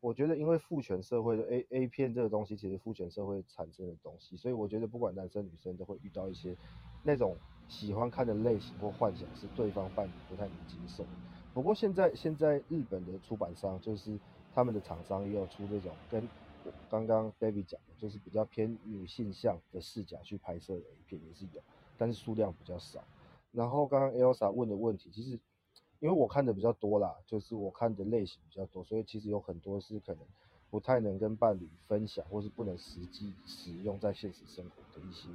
我觉得因为父权社会的 A A 片这个东西，其实父权社会产生的东西，所以我觉得不管男生女生都会遇到一些那种喜欢看的类型或幻想是对方伴侣不太能接受。不过现在现在日本的出版商就是他们的厂商也有出这种跟刚刚 David 讲的，就是比较偏女性向的视角去拍摄的 A 片也是有，但是数量比较少。然后刚刚 Elsa 问的问题，其实因为我看的比较多啦，就是我看的类型比较多，所以其实有很多是可能不太能跟伴侣分享，或是不能实际使用在现实生活的一些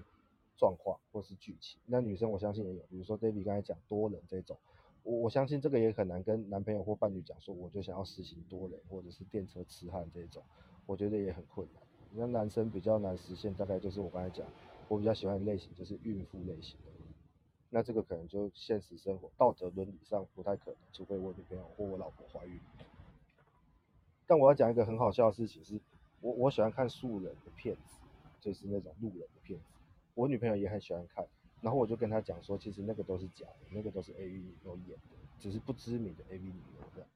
状况或是剧情。那女生我相信也有，比如说 David 刚才讲多人这种。我我相信这个也很难跟男朋友或伴侣讲说，我就想要实行多人或者是电车痴汉这种，我觉得也很困难。那男生比较难实现，大概就是我刚才讲，我比较喜欢的类型就是孕妇类型的。那这个可能就现实生活道德伦理上不太可能，除非我女朋友或我老婆怀孕。但我要讲一个很好笑的事情是，我我喜欢看素人的片子，就是那种路人的片子，我女朋友也很喜欢看。然后我就跟她讲说，其实那个都是假的，那个都是 A V 女优演的，只是不知名的 A V 女优这样。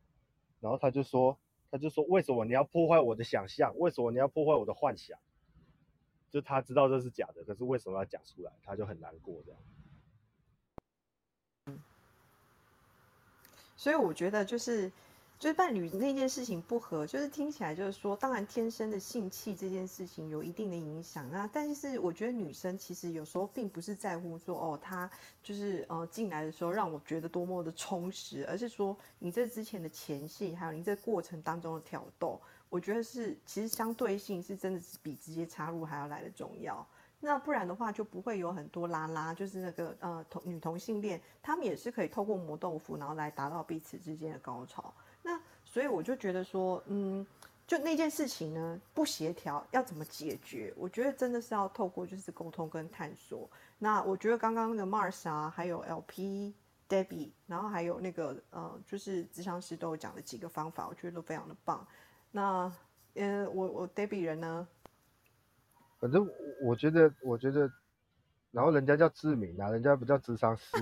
然后她就说，她就说，为什么你要破坏我的想象？为什么你要破坏我的幻想？就她知道这是假的，可是为什么要讲出来？她就很难过这样。所以我觉得就是。就是伴侣那件事情不合，就是听起来就是说，当然天生的性气这件事情有一定的影响啊。但是我觉得女生其实有时候并不是在乎说哦，她就是呃进来的时候让我觉得多么的充实，而是说你这之前的前戏，还有你这过程当中的挑逗，我觉得是其实相对性是真的是比直接插入还要来的重要。那不然的话就不会有很多拉拉，就是那个呃同女同性恋，他们也是可以透过磨豆腐，然后来达到彼此之间的高潮。那所以我就觉得说，嗯，就那件事情呢，不协调要怎么解决？我觉得真的是要透过就是沟通跟探索。那我觉得刚刚那个 Mars 啊，还有 LP Debbie，然后还有那个呃，就是智商师都有讲的几个方法，我觉得都非常的棒。那呃，我我 Debbie 人呢？反正我觉得，我觉得，然后人家叫志明啊，人家不叫智商师，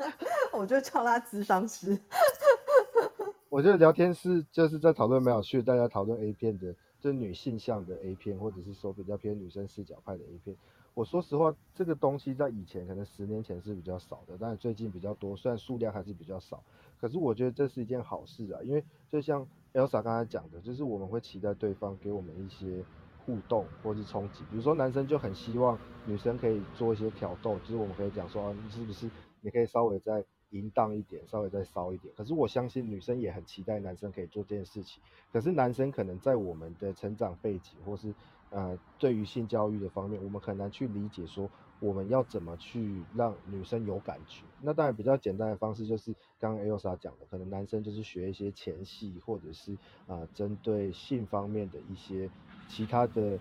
我就叫他智商师。我觉得聊天是就是在讨论没有趣，大家讨论 A 片的，就是女性向的 A 片，或者是说比较偏女生视角派的 A 片。我说实话，这个东西在以前可能十年前是比较少的，但是最近比较多，虽然数量还是比较少，可是我觉得这是一件好事啊，因为就像 Elsa 刚才讲的，就是我们会期待对方给我们一些互动或是冲击，比如说男生就很希望女生可以做一些挑逗，就是我们可以讲说，你是不是你可以稍微再。淫荡一点，稍微再骚一点。可是我相信女生也很期待男生可以做这件事情。可是男生可能在我们的成长背景，或是呃对于性教育的方面，我们很难去理解说我们要怎么去让女生有感觉。那当然比较简单的方式就是刚刚 Elsa 讲的，可能男生就是学一些前戏，或者是啊针对性方面的一些其他的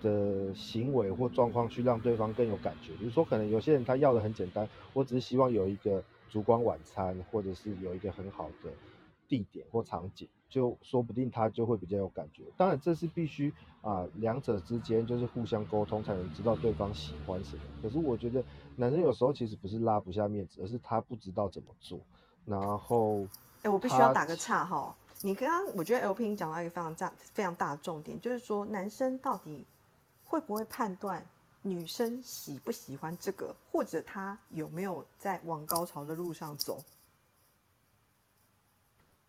的行为或状况，去让对方更有感觉。比如说可能有些人他要的很简单，我只是希望有一个。烛光晚餐，或者是有一个很好的地点或场景，就说不定他就会比较有感觉。当然，这是必须啊，两者之间就是互相沟通，才能知道对方喜欢什么。可是我觉得男生有时候其实不是拉不下面子，而是他不知道怎么做。然后，哎，我必须要打个岔哈。你刚刚我觉得 L P 讲到一个非常大、非常大的重点，就是说男生到底会不会判断？女生喜不喜欢这个，或者他有没有在往高潮的路上走？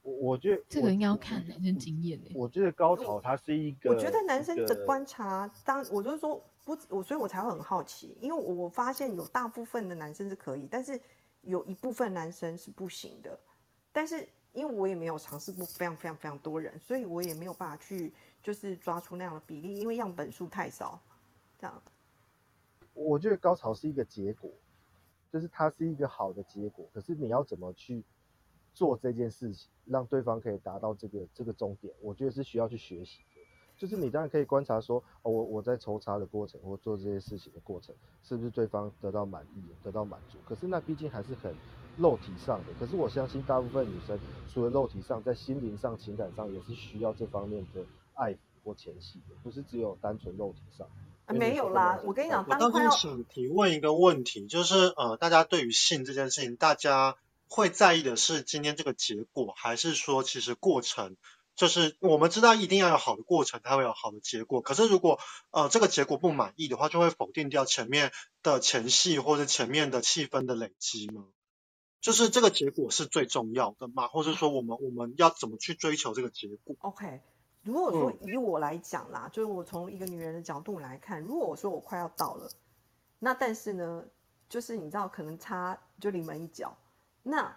我我觉得这个应该要看男生经验我觉得高潮它是一个，我觉得男生的观察，当我就是说不，我所以我才会很好奇，因为我我发现有大部分的男生是可以，但是有一部分男生是不行的。但是因为我也没有尝试过非常非常非常多人，所以我也没有办法去就是抓出那样的比例，因为样本数太少，这样。我觉得高潮是一个结果，就是它是一个好的结果。可是你要怎么去做这件事情，让对方可以达到这个这个终点，我觉得是需要去学习。就是你当然可以观察说，哦，我我在抽插的过程或做这些事情的过程，是不是对方得到满意、得到满足？可是那毕竟还是很肉体上的。可是我相信大部分女生除了肉体上，在心灵上、情感上也是需要这方面的爱或前戏的，不是只有单纯肉体上。没有啦，我跟你讲，我刚刚想提问一个问题，就是呃，大家对于性这件事情，大家会在意的是今天这个结果，还是说其实过程就是我们知道一定要有好的过程，才会有好的结果。可是如果呃这个结果不满意的话，就会否定掉前面的前戏或者前面的气氛的累积吗？就是这个结果是最重要的嘛，或者说我们我们要怎么去追求这个结果？OK，如果说以我来讲啦，就是我从一个女人的角度来看，如果我说我快要到了，那但是呢，就是你知道可能差就临门一脚，那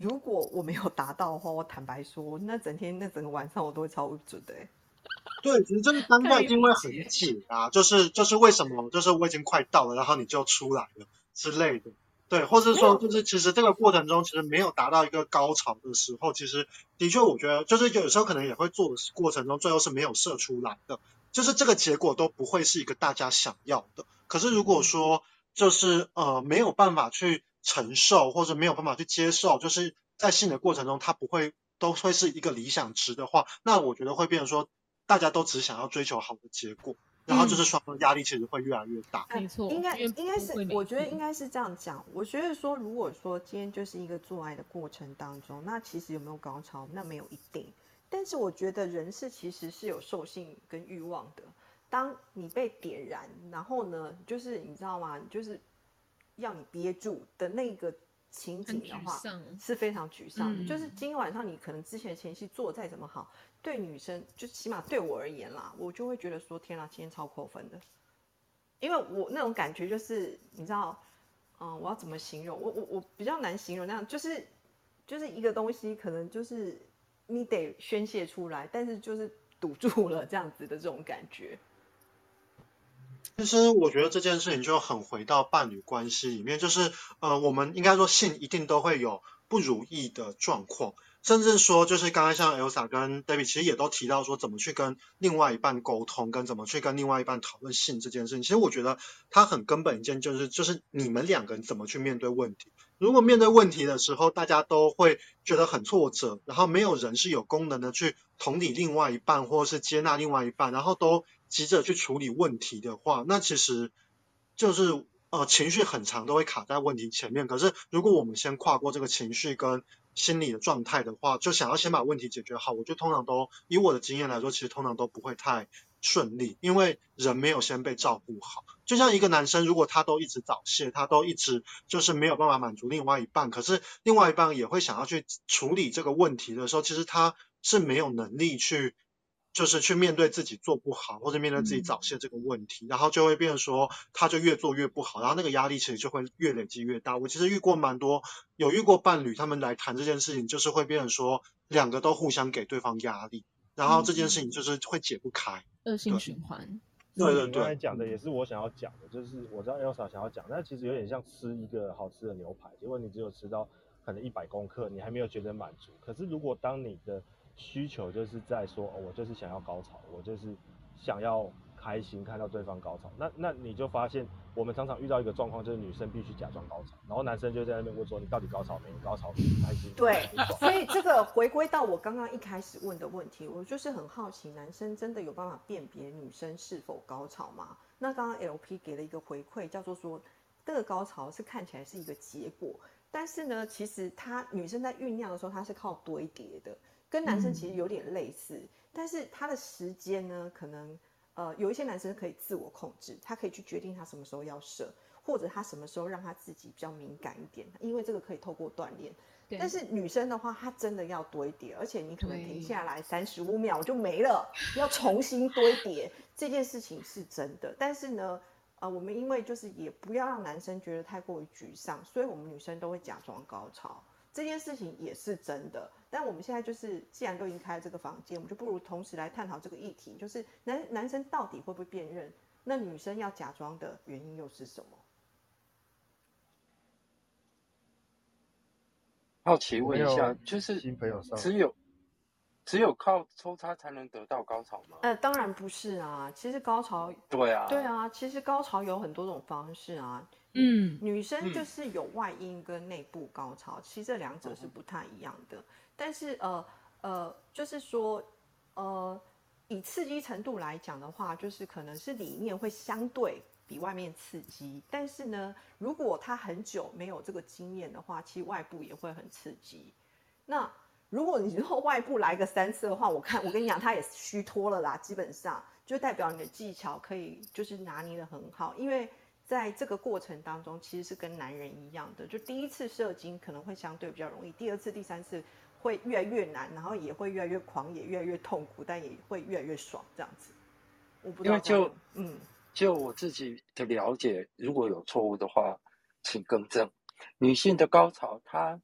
如果我没有达到的话，我坦白说，那整天那整个晚上我都会超不准的、欸。对，其实这个当下一定会很紧啊，就是就是为什么，就是我已经快到了，然后你就出来了之类的。对，或是说，就是其实这个过程中，其实没有达到一个高潮的时候，其实的确，我觉得就是有时候可能也会做的过程中，最后是没有射出来的，就是这个结果都不会是一个大家想要的。可是如果说就是呃没有办法去承受，或者没有办法去接受，就是在性的过程中，它不会都会是一个理想值的话，那我觉得会变成说，大家都只想要追求好的结果。然后就是双方压力其实会越来越大。没错，应该应该是我觉得应该是这样讲。我觉得说，如果说今天就是一个做爱的过程当中，那其实有没有高潮，那没有一定。但是我觉得人是其实是有兽性跟欲望的。当你被点燃，然后呢，就是你知道吗？就是要你憋住的那个情景的话，是非常沮丧的。嗯就是今天晚上你可能之前前戏做再怎么好，对女生就起码对我而言啦，我就会觉得说天啊，今天超扣分的，因为我那种感觉就是你知道，嗯，我要怎么形容？我我我比较难形容那样，就是就是一个东西可能就是你得宣泄出来，但是就是堵住了这样子的这种感觉。其实我觉得这件事情就很回到伴侣关系里面，就是呃，我们应该说性一定都会有不如意的状况，甚至说就是刚才像 Elsa 跟 David 其实也都提到说怎么去跟另外一半沟通，跟怎么去跟另外一半讨论性这件事情。其实我觉得它很根本一件就是就是你们两个人怎么去面对问题。如果面对问题的时候，大家都会觉得很挫折，然后没有人是有功能的去同理另外一半，或者是接纳另外一半，然后都急着去处理问题的话，那其实就是呃情绪很长都会卡在问题前面。可是如果我们先跨过这个情绪跟心理的状态的话，就想要先把问题解决好，我觉得通常都以我的经验来说，其实通常都不会太顺利，因为人没有先被照顾好。就像一个男生，如果他都一直早泄，他都一直就是没有办法满足另外一半，可是另外一半也会想要去处理这个问题的时候，其实他是没有能力去。就是去面对自己做不好，或者面对自己早泄这个问题，然后就会变成说，他就越做越不好，然后那个压力其实就会越累积越大。我其实遇过蛮多，有遇过伴侣，他们来谈这件事情，就是会变成说，两个都互相给对方压力，然后这件事情就是会解不开。恶性循环。对对对刚才，讲的也是我想要讲的，就是我知道 Elsa 想要讲，但其实有点像吃一个好吃的牛排，结果你只有吃到可能一百公克，你还没有觉得满足。可是如果当你的需求就是在说，哦，我就是想要高潮，我就是想要开心看到对方高潮，那那你就发现我们常常遇到一个状况，就是女生必须假装高潮，然后男生就在那边问说，你到底高潮没？你高潮没？你开心？对 所以这个回归到我刚刚一开始问的问题，我就是很好奇，男生真的有办法辨别女生是否高潮吗？那刚刚 LP 给了一个回馈，叫做说这个高潮是看起来是一个结果，但是呢，其实她女生在酝酿的时候，她是靠堆叠的，跟男生其实有点类似，但是他的时间呢，可能呃有一些男生可以自我控制，他可以去决定他什么时候要射，或者他什么时候让他自己比较敏感一点，因为这个可以透过锻炼。但是女生的话，她真的要堆叠，而且你可能停下来三十五秒就没了，要重新堆叠，这件事情是真的。但是呢，呃，我们因为就是也不要让男生觉得太过于沮丧，所以我们女生都会假装高潮，这件事情也是真的。但我们现在就是既然都已经开了这个房间，我们就不如同时来探讨这个议题，就是男男生到底会不会辨认，那女生要假装的原因又是什么？好奇问一下，就是新朋友上只有只有靠抽插才能得到高潮吗？呃，当然不是啊，其实高潮对啊，对啊，其实高潮有很多种方式啊。嗯，女生嗯就是有外阴跟内部高潮，其实这两者是不太一样的。但是呃呃，就是说呃，以刺激程度来讲的话，就是可能是里面会相对比外面刺激，但是呢，如果他很久没有这个经验的话，其实外部也会很刺激。那如果你 说外部来个三次的话，我看我跟你讲，他也虚脱了啦，基本上就代表你的技巧可以就是拿捏的很好，因为在这个过程当中，其实是跟男人一样的，就第一次射精可能会相对比较容易，第二次、第三次会越来越难，然后也会越来越狂野、越来越痛苦，但也会越来越爽这样子。我不知道因为就嗯，就我自己的了解，如果有错误的话，请更正。女性的高潮，它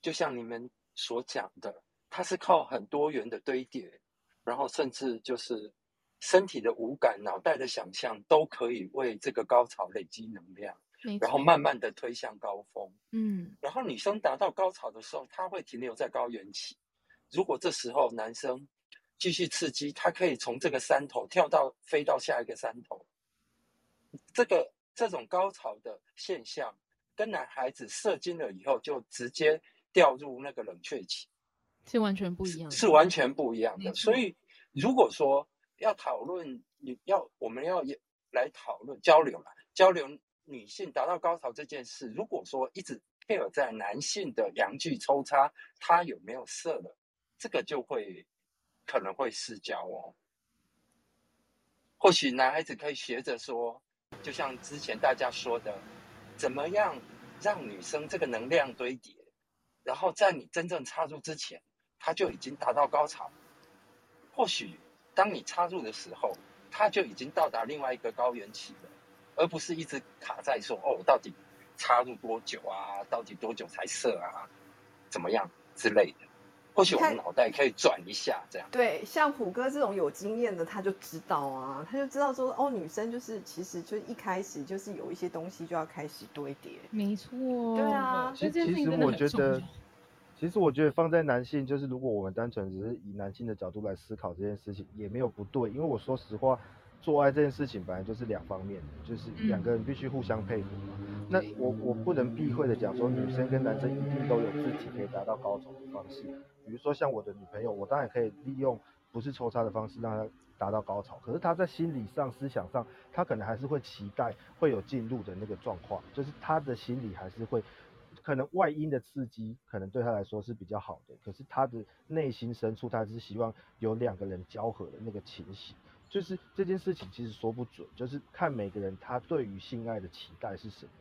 就像你们所讲的，它是靠很多元的堆叠，然后甚至就是身体的五感、脑袋的想象，都可以为这个高潮累积能量，没然后，慢慢的推向高峰。嗯，然后女生达到高潮的时候，她会停留在高原期。如果这时候男生继续刺激，他可以从这个山头跳到飞到下一个山头。这个这种高潮的现象，跟男孩子射精了以后就直接掉入那个冷却期，是完全不一样的，是完全不一样的。所以，如果说要讨论，你要我们要也来讨论交流嘛，交流女性达到高潮这件事，如果说一直配合在男性的阳具抽插，他有没有射了，这个就会可能会失焦哦。或许男孩子可以学着说，就像之前大家说的，怎么样让女生这个能量堆叠，然后在你真正插入之前，她就已经达到高潮。或许当你插入的时候，她就已经到达另外一个高原期了，而不是一直卡在说哦，到底插入多久啊？到底多久才射啊？怎么样之类的。或许我们脑袋可以转一下，这样。对，像虎哥这种有经验的，他就知道啊，他就知道说，哦，女生就是其实就一开始就是有一些东西就要开始堆叠。没错，对啊所以这件其实事情真的我觉得很重要。，其实我觉得放在男性，就是如果我们单纯只是以男性的角度来思考这件事情，也没有不对。因为我说实话，做爱这件事情本来就是两方面的，就是两个人必须互相配合嘛。那我我不能避讳的讲说，女生跟男生一定都有自己可以达到高潮的方式。比如说像我的女朋友，我当然可以利用不是抽插的方式让她达到高潮，可是她在心理上、思想上，她可能还是会期待会有进入的那个状况，就是她的心理还是会。可能外因的刺激可能对她来说是比较好的，可是她的内心深处，她是希望有两个人交合的那个情形。就是这件事情其实说不准，就是看每个人他对于性爱的期待是什么，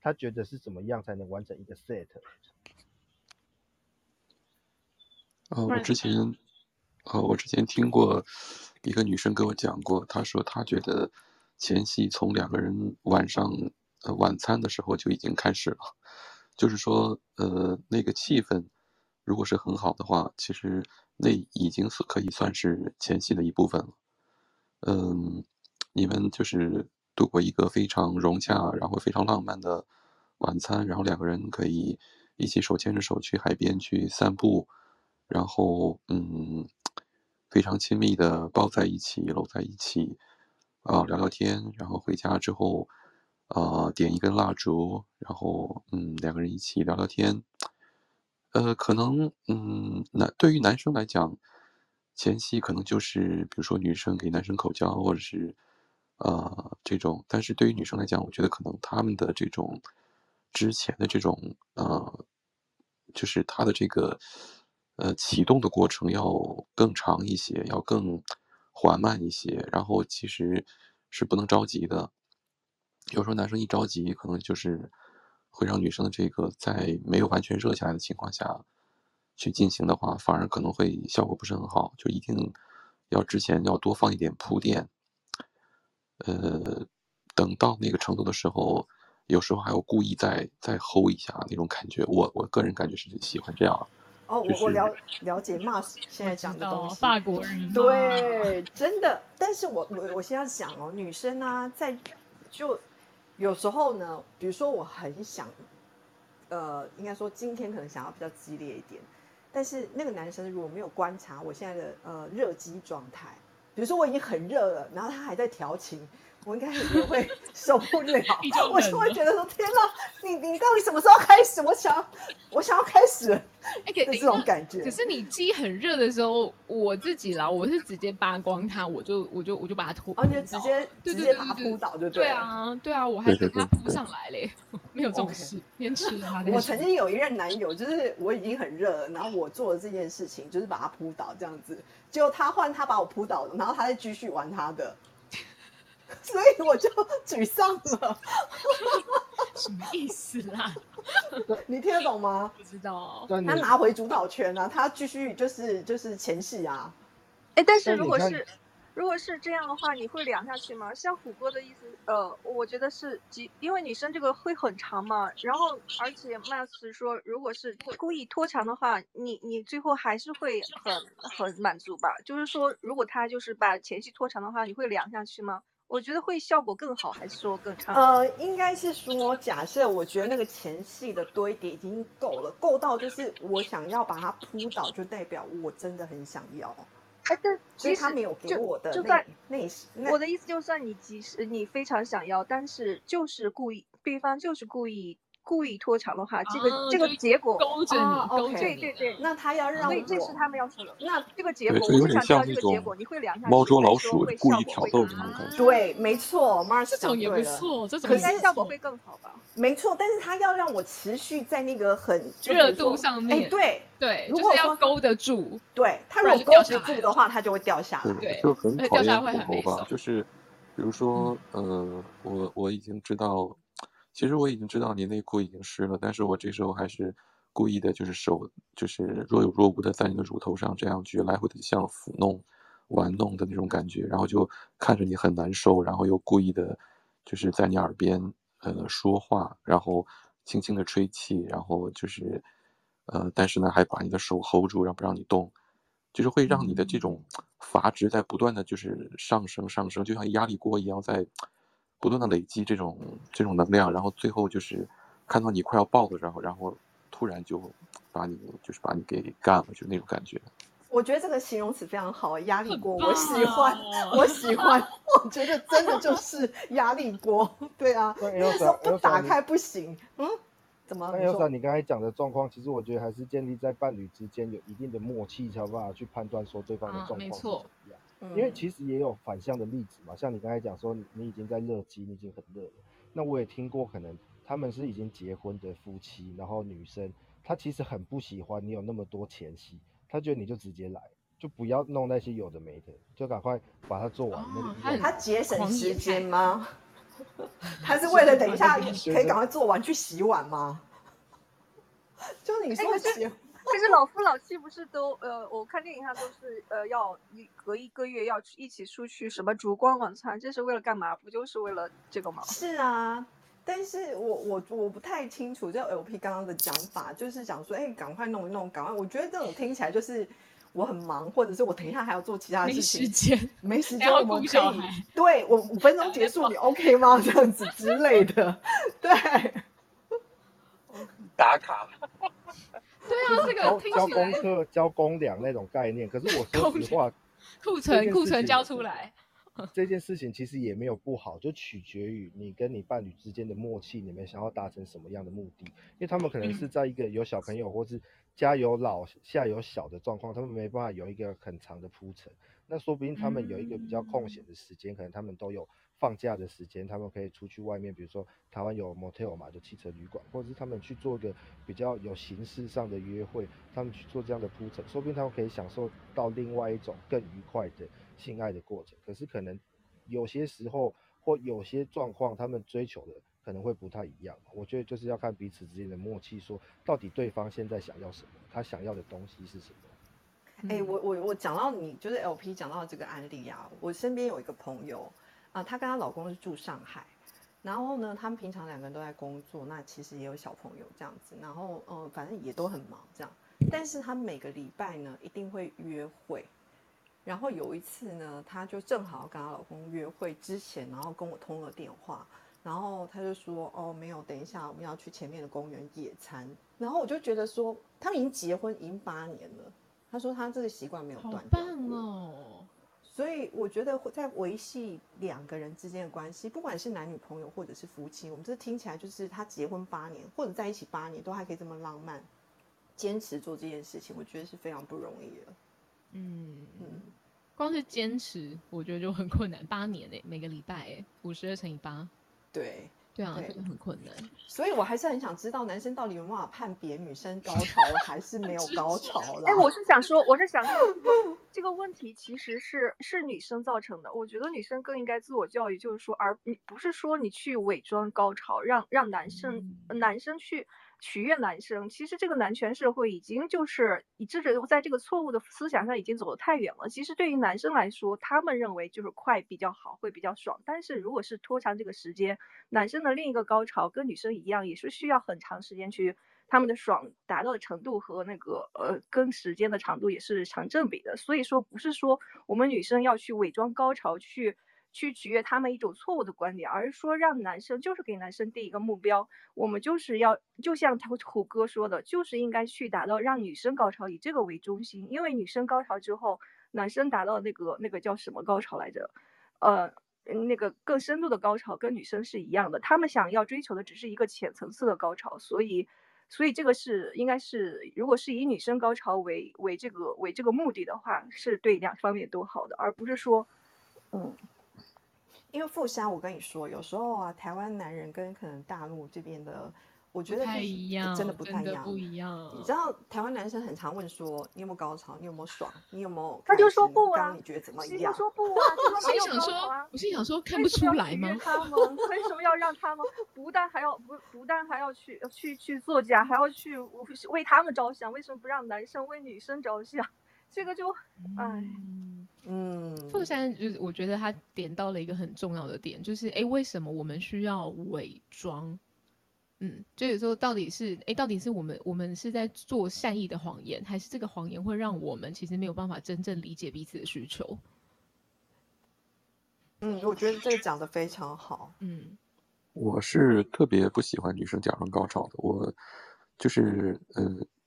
他觉得是怎么样才能完成一个 set。呃，我之前，呃，我之前听过一个女生跟我讲过，她说她觉得前戏从两个人晚上呃晚餐的时候就已经开始了，就是说呃那个气氛如果是很好的话，其实那已经是可以算是前戏的一部分了。嗯，你们就是度过一个非常融洽，然后非常浪漫的晚餐，然后两个人可以一起手牵着手去海边去散步。然后嗯，非常亲密的抱在一起，搂在一起，啊、聊聊天，然后回家之后，啊，点一根蜡烛，然后嗯，两个人一起聊聊天，呃，可能嗯，男对于男生来讲，前期可能就是比如说女生给男生口交，或者是呃这种，但是对于女生来讲，我觉得可能他们的这种之前的这种呃，就是他的这个呃启动的过程要更长一些，要更缓慢一些，然后其实是不能着急的。有时候男生一着急，可能就是会让女生的这个在没有完全热下来的情况下去进行的话，反而可能会效果不是很好。就一定要之前要多放一点铺垫，呃，等到那个程度的时候，有时候还要故意再再吼一下那种感觉。我我个人感觉是喜欢这样。哦，我我了了解 Mars 现在讲的东西，法国人，对，真的。但是我我我现在想哦，女生呢、在就有时候呢，比如说我很想，呃，应该说今天可能想要比较激烈一点，但是那个男生如果没有观察我现在的呃热机状态，比如说我已经很热了，然后他还在调情。我应该也会 受不了我就会觉得说：天哪，你你到底什么时候开始？我想要，我想要开始的这种感觉。可是你鸡很热的时候，我自己啦，我是直接扒光它，我就我就我就把它拖，然后你就直接直接对对对对把它扑倒，就对了。啊对啊，我还对对等它扑对对上来嘞。没有这种 OK 事，先吃了我曾经有一任男友，就是我已经很热了，然后我做了这件事情，就是把他扑倒这样子，结果他换他把我扑倒了，然后他再继续玩他的，所以我就沮丧了。什么意思啦？你听得懂吗？不知道。他拿回主导权啊，他继续就是就是前戏啊。哎，但是如果是如果是这样的话，你会凉下去吗？像虎哥的意思，呃，我觉得是即因为女生这个会很长嘛，然后而且 Max 说，如果是故意拖长的话，你你最后还是会很很满足吧？就是说，如果他就是把前戏拖长的话，你会凉下去吗？我觉得会效果更好，还是说更差？呃，应该是说，假设我觉得那个前戏的堆叠已经够了，够到就是我想要把它扑倒，就代表我真的很想要，哎，但其实他没有给就我的那就算那那我的意思，就算你即使你非常想要，但是就是故意，对方就是故意故意拖长的话，这个、这个结果，勾着哦你，勾 OK 着你。对对对，那他要让所以这是他们要求的。那这个结果，对这有点我是想知道像那个结果，你会凉下去，猫捉老鼠故意挑逗这种感觉。对，没错，Mars 这种也不讲对了，错，这种可应也不错该效果会更好吧？没错，但是他要让我持续在那个很热度上哎，面对对，如果就是要勾得住。对，他如果勾不住的话，他就会掉下来。对就很而且掉下来会很没骨头吧。就是比如说，呃，我我已经知道，其实我已经知道你内裤已经湿了，但是我这时候还是故意的，就是手就是若有若无的在你的乳头上这样去来回的像抚弄、玩弄的那种感觉，然后就看着你很难受，然后又故意的，就是在你耳边呃说话，然后轻轻的吹气，然后就是呃，但是呢还把你的手 hold 住，让不让你动。就是会让你的这种阀值在不断的就是上升上升，就像压力锅一样在不断的累积这种这种能量，然后最后就是看到你快要爆的时候然后突然就把你就是把你给干了，就那种感觉。我觉得这个形容词非常好，压力锅，很我喜欢，棒我喜欢，我觉得真的就是压力锅，对啊，那那个时候不打开不行，嗯，怎么？那你 Elsa，说你刚才讲的状况，其实我觉得还是建立在伴侣之间有一定的默契，才有办法去判断说对方的啊状况是没错怎么样。嗯因为其实也有反向的例子嘛，像你刚才讲说你你已经在热机，你已经很热了。那我也听过，可能他们是已经结婚的夫妻，然后女生她其实很不喜欢你有那么多前戏，她觉得你就直接来，就不要弄那些有的没的，就赶快把它做完。他节省时间派吗？他是为了等一下可以赶快做完去洗碗吗？就你说可是结可是老夫老妻不是都呃，我看电影上都是呃要一隔一个月要去一起出去什么烛光晚餐，这是为了干嘛？不就是为了这个吗？是啊，但是我我我不太清楚，这 LP 刚刚的讲法，就是讲说，哎、赶快弄一弄，赶快。我觉得这种听起来就是我很忙，或者是我等一下还要做其他的没事时，间，没时间，我们可以对我五分钟结束，你 OK 吗？这样子之类的，对，打卡，对啊，这交交个听起来功课、交公粮那种概念。可是我说公实话，库存库存情交出来，这件事情其实也没有不好，就取决于你跟你伴侣之间的默契，你们想要达成什么样的目的。因为他们可能嗯是在一个有小朋友或是家有老下有小的状况，他们没办法有一个很长的铺陈。那说不定他们有一个比较空闲的时间，可能他们都有放假的时间，他们可以出去外面，比如说台湾有 motel 嘛，就汽车旅馆，或者是他们去做一个比较有形式上的约会，他们去做这样的铺陈，说不定他们可以享受到另外一种更愉快的性爱的过程。可是可能有些时候或有些状况，他们追求的可能会不太一样。我觉得就是要看彼此之间的默契，说到底对方现在想要什么，他想要的东西是什么。哎、我我我讲到你就是 LP 讲到这个案例啊，我身边有一个朋友啊，她跟她老公是住上海，然后呢，他们平常两个人都在工作，那其实也有小朋友这样子，然后嗯、呃反正也都很忙这样，但是他每个礼拜呢一定会约会，然后有一次呢，她就正好跟她老公约会之前，然后跟我通了电话，然后她就说哦没有，等一下我们要去前面的公园野餐，然后我就觉得说他们已经结婚已经八年了。他说他这个习惯没有好断掉棒，哦！所以我觉得在维系两个人之间的关系，不管是男女朋友或者是夫妻，我们这听起来就是他结婚八年或者在一起八年，都还可以这么浪漫，坚持做这件事情，我觉得是非常不容易的。嗯嗯，光是坚持，我觉得就很困难。八年诶，每个礼拜诶，五十二乘以八，对，对啊，对这个很困难。所以我还是很想知道男生到底有没有办法判别女生高潮 还是没有高潮了。哎，我是想说，我是想说，这个问题其实是是女生造成的。我觉得女生更应该自我教育，就是说，而你不是说你去伪装高潮，让让男生男生去取悦男生。其实这个男权社会已经就是以这个在这个错误的思想上已经走得太远了。其实对于男生来说，他们认为就是快比较好，会比较爽。但是如果是拖长这个时间，男生的另一个高潮跟女生一样，也是需要很长时间去。他们的爽达到的程度和那个呃跟时间的长度也是成正比的，所以说不是说我们女生要去伪装高潮去去取悦他们一种错误的观点，而是说让男生就是给男生定一个目标，我们就是要就像他虎哥说的，就是应该去达到让女生高潮以这个为中心，因为女生高潮之后，男生达到那个那个叫什么高潮来着，呃。那个更深度的高潮跟女生是一样的，他们想要追求的只是一个浅层次的高潮，所以。所以这个是应该是，如果是以女生高潮为为这个为这个目的的话，是对两方面都好的，而不是说，嗯，因为富山，我跟你说，有时候啊，台湾男人跟可能大陆这边的，我觉得不太一样，真的不太一样，不一样。你知道台湾男生很常问说，你有没有高潮？你有没有爽？你有没有？他就说不啊，你觉得怎么样？说不啊，我心想说，我心想说，看不出来吗？他们为什么要让他们不但还要不不但还要去去去作假，还要去为他们着想？为什么不让男生为女生着想？这个就，哎，嗯，富山就是我觉得他点到了一个很重要的点，就是哎，为什么我们需要伪装？嗯，就有时候到底是哎，到底是我们我们是在做善意的谎言，还是这个谎言会让我们其实没有办法真正理解彼此的需求？嗯，我觉得这个讲的非常好。嗯，我是特别不喜欢女生假装高潮的。我就是呃，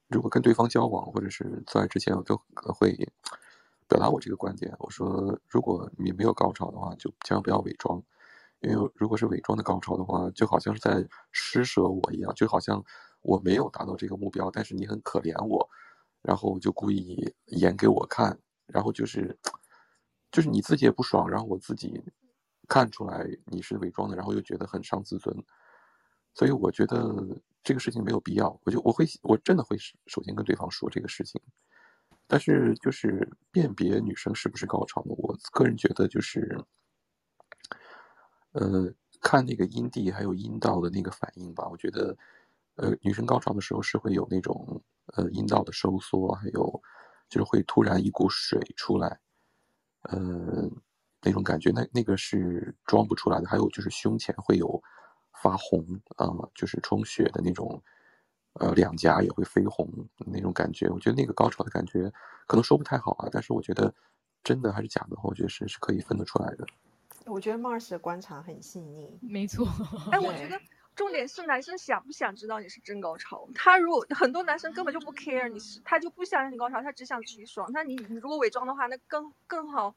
如果跟对方交往或者是在之前，我都会表达我这个观点。我说，如果你没有高潮的话，就千万不要伪装。因为如果是伪装的高潮的话，就好像是在施舍我一样，就好像我没有达到这个目标，但是你很可怜我，然后就故意演给我看，然后就是，就是你自己也不爽，然后我自己看出来你是伪装的，然后又觉得很伤自尊，所以我觉得这个事情没有必要，我就我会我真的会首先跟对方说这个事情，但是就是辨别女生是不是高潮呢？我个人觉得就是。呃，看那个阴蒂还有阴道的那个反应吧，我觉得，呃，女生高潮的时候是会有那种呃阴道的收缩，还有就是会突然一股水出来，呃，那种感觉，那那个是装不出来的。还有就是胸前会有发红啊，就是充血的那种，呃，两颊也会绯红那种感觉。我觉得那个高潮的感觉可能说不太好啊，但是我觉得真的还是假的，我觉得是是可以分得出来的。我觉得 Mars 的观察很细腻，没错。哎，我觉得重点是男生想不想知道你是真高潮。他如果很多男生根本就不 care 你是，他就不想让你高潮，他只想自己爽。那你你如果伪装的话，那更更好，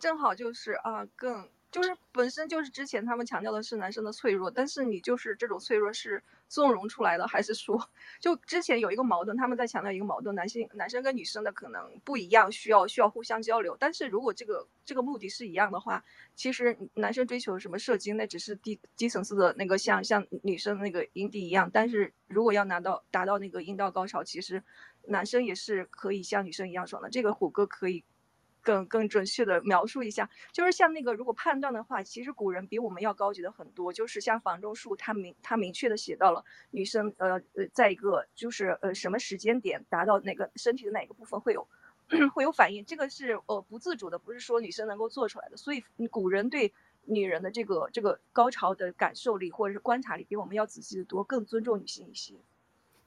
正好就是啊，更就是本身就是之前他们强调的是男生的脆弱，但是你就是这种脆弱是。纵容出来的，还是说，就之前有一个矛盾，他们在强调一个矛盾，男性男生跟女生的可能不一样，需要需要互相交流。但是如果这个这个目的是一样的话，其实男生追求什么射精，那只是低低层次的那个，像像女生那个阴蒂一样。但是如果要拿到达到那个阴道高潮，其实男生也是可以像女生一样爽的。这个虎哥可以。更更准确的描述一下，就是像那个如果判断的话，其实古人比我们要高级的很多。就是像房中术，他明他明确的写到了女生呃呃，在一个就是呃什么时间点达到哪个身体的哪个部分会有会有反应，这个是呃不自主的，不是说女生能够做出来的。所以古人对女人的这个这个高潮的感受力或者是观察力比我们要仔细的多，更尊重女性一些。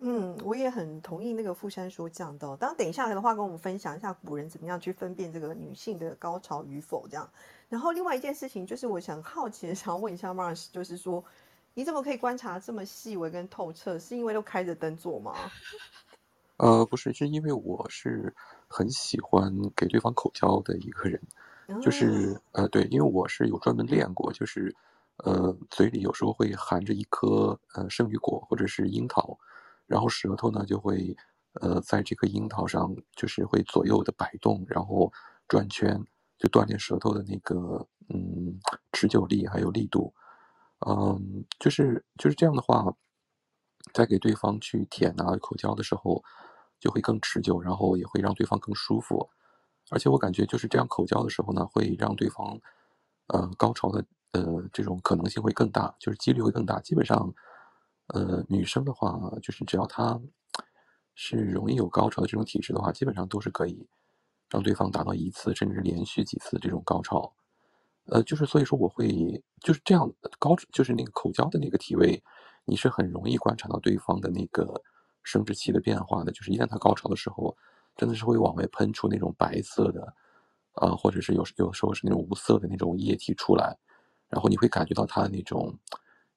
嗯，我也很同意那个富山说讲的。当等一下来的话，跟我们分享一下古人怎么样去分辨这个女性的高潮与否这样。然后另外一件事情就是，我想好奇的想要问一下 Mars，就是说你怎么可以观察这么细微跟透彻？是因为都开着灯做吗？呃，不是，是因为我是很喜欢给对方口交的一个人，就是呃，对，因为我是有专门练过，就是呃，嘴里有时候会含着一颗呃圣女果或者是樱桃。然后舌头呢就会，呃，在这个樱桃上就是会左右的摆动，然后转圈，就锻炼舌头的那个嗯持久力还有力度，嗯，就是就是这样的话，在给对方去舔啊口交的时候，就会更持久，然后也会让对方更舒服。而且我感觉就是这样口交的时候呢，会让对方，呃，高潮的呃这种可能性会更大，就是几率会更大。基本上，呃，女生的话，就是只要她是容易有高潮的这种体质的话，基本上都是可以让对方达到一次甚至连续几次这种高潮。呃，就是所以说我会就是这样高，就是那个口交的那个体位，你是很容易观察到对方的那个生殖器的变化的。就是一旦他高潮的时候，真的是会往外喷出那种白色的，呃，或者是有有时候是那种无色的那种液体出来，然后你会感觉到他的那种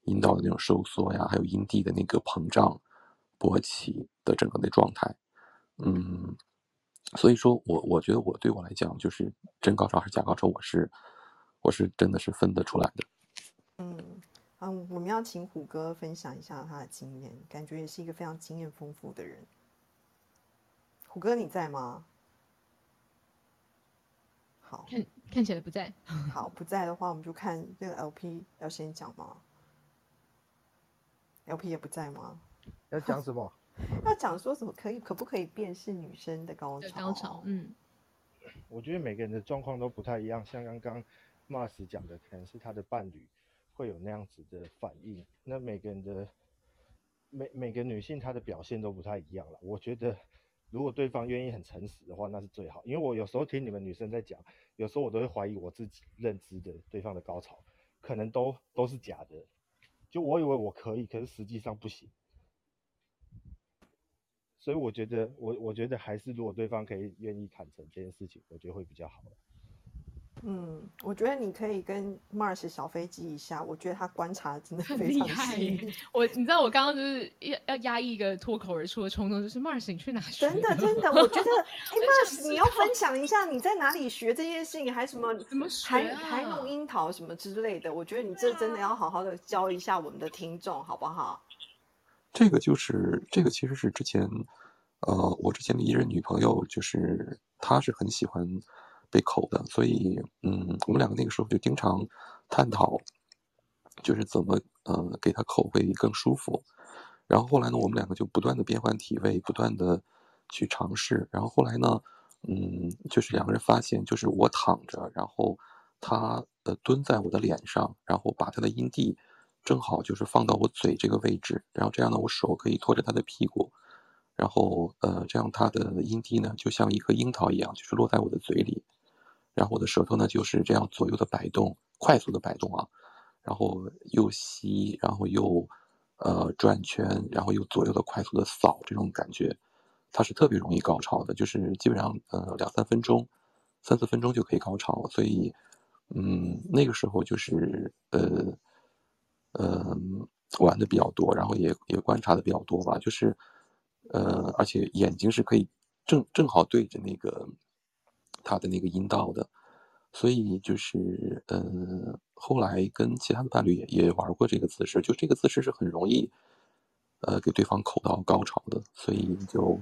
阴道的那种收缩呀，还有阴蒂的那个膨胀、勃起的整个的状态。嗯，所以说我我觉得我对我来讲，就是真高潮还是假高潮，我是。我是真的是分得出来的。嗯嗯，我们要请虎哥分享一下他的经验，感觉也是一个非常经验丰富的人。虎哥你在吗？好，看看起来不在。好，不在的话，我们就看这个 LP 要先讲吗？LP 也不在吗？要讲什么？要讲说什么可以可不可以辨识女生的高潮？高潮，嗯。我觉得每个人的状况都不太一样，像刚刚。Mars 讲的可能是他的伴侣会有那样子的反应，那每个人的每每个女性她的表现都不太一样了。我觉得如果对方愿意很诚实的话，那是最好。因为我有时候听你们女生在讲，有时候我都会怀疑我自己认知的对方的高潮，可能都都是假的。就我以为我可以，可是实际上不行。所以我觉得我我觉得还是如果对方可以愿意坦诚这件事情，我觉得会比较好。嗯，我觉得你可以跟 Mars 小飞机一下，我觉得他观察真的非常厉害。我你知道我刚刚就是要要压抑一个脱口而出的冲动，就是 Mars 你去哪学？真的真的，我觉得 哎 Mars 你要分享一下你在哪里学这件事情，还什么怎么还还弄樱桃什么之类的，我觉得你这真的要好好的教一下我们的听众，好不好？这个就是这个其实是之前呃我之前的一任女朋友，就是她是很喜欢。被口的，所以嗯，我们两个那个时候就经常探讨，就是怎么呃给他口会更舒服。然后后来呢，我们两个就不断的变换体位，不断的去尝试。然后后来呢，嗯，就是两个人发现，就是我躺着，然后他呃蹲在我的脸上，然后把他的阴蒂正好就是放到我嘴这个位置，然后这样呢，我手可以托着他的屁股，然后呃这样他的阴蒂呢就像一颗樱桃一样，就是落在我的嘴里。然后我的舌头呢就是这样左右的摆动，快速的摆动啊，然后又吸，然后又呃转圈，然后又左右的快速的扫，这种感觉，它是特别容易高潮的，就是基本上呃两三分钟，三四分钟就可以高潮，所以嗯那个时候就是呃呃玩的比较多，然后也也观察的比较多吧，就是呃而且眼睛是可以正正好对着那个。他的那个阴道的，所以就是呃，后来跟其他的伴侣也也玩过这个姿势，就这个姿势是很容易，呃，给对方口到高潮的，所以就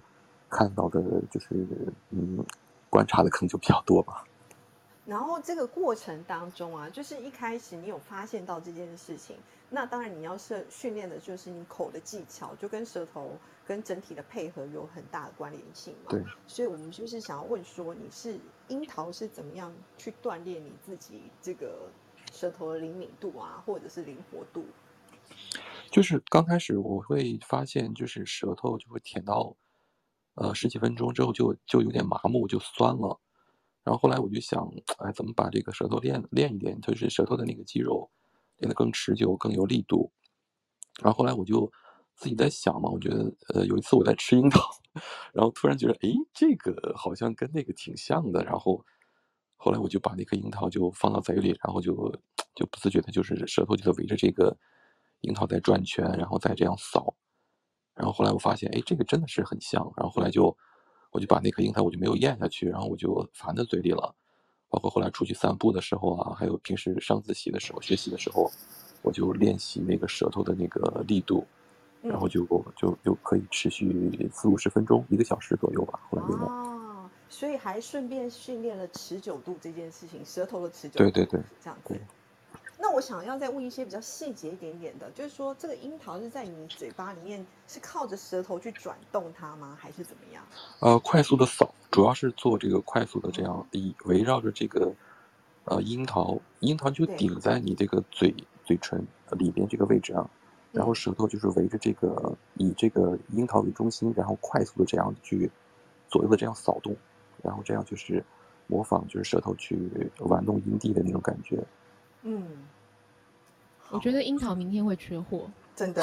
看到的就是嗯，观察的可能就比较多吧。然后这个过程当中啊，就是一开始你有发现到这件事情，那当然你要是训练的就是你口的技巧，就跟舌头跟整体的配合有很大的关联性嘛。对。所以我们就是想要问说，你是樱桃是怎么样去锻炼你自己这个舌头的灵敏度啊，或者是灵活度？就是刚开始我会发现，就是舌头就会舔到，呃，十几分钟之后就就有点麻木，就酸了。然后后来我就想，哎，怎么把这个舌头练练一练，就是舌头的那个肌肉练得更持久、更有力度。然后后来我就自己在想嘛，我觉得，呃，有一次我在吃樱桃，然后突然觉得，哎，这个好像跟那个挺像的。然后后来我就把那颗樱桃就放到嘴里，然后就就不自觉的，就是舌头就在围着这个樱桃在转圈，然后再这样扫。然后后来我发现，哎，这个真的是很像。然后后来就。我就把那颗樱桃我就没有咽下去，然后我就含在嘴里了。包括后来出去散步的时候啊，还有平时上自习的时候、学习的时候，我就练习那个舌头的那个力度，然后就就就可以持续四五十分钟、一个小时左右吧。后来就哦，所以还顺便训练了持久度这件事情，舌头的持久度。对对对，这样子。那我想要再问一些比较细节一点点的，就是说这个樱桃是在你嘴巴里面是靠着舌头去转动它吗，还是怎么样？呃，快速的扫，主要是做这个快速的这样以围绕着这个呃樱桃，樱桃就顶在你这个嘴嘴唇里边这个位置啊，然后嗯舌头就是围着这个以这个樱桃为中心，然后快速的这样去左右的这样扫动，然后这样就是模仿就是舌头去玩弄阴蒂的那种感觉。嗯，我觉得樱桃明天会缺货，真的，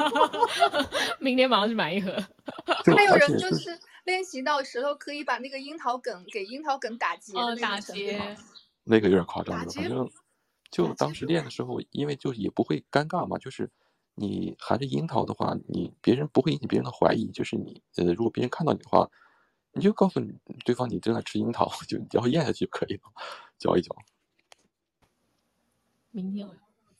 明天马上去买一盒。还有人就是练习到舌头可以把那个樱桃梗给樱桃梗打结的哦，那打结，那个有点夸张了，反正就当时练的时候，因为就也不会尴尬嘛，就是你含着樱桃的话，你别人不会引起别人的怀疑，就是你呃，如果别人看到你的话，你就告诉你对方你正在吃樱桃，就你只要咽下去就可以了，嚼一嚼。明天我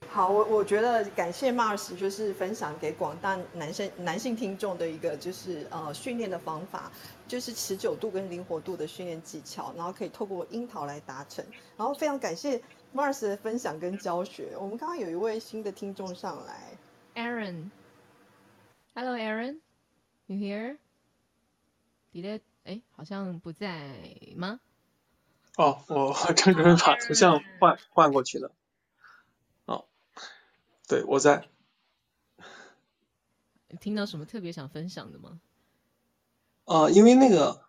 好，我我觉得感谢 Mars 就是分享给广大男生男性听众的一个就是呃训练的方法，就是持久度跟灵活度的训练技巧，然后可以透过樱桃来达成。然后非常感谢 Mars 的分享跟教学。我们刚刚有一位新的听众上来，Aaron，Hello Aaron，you here？你的哎，好像不在吗？哦，我我正准备把头像换换过去的。哦，对，我在。听到什么特别想分享的吗？呃，因为那个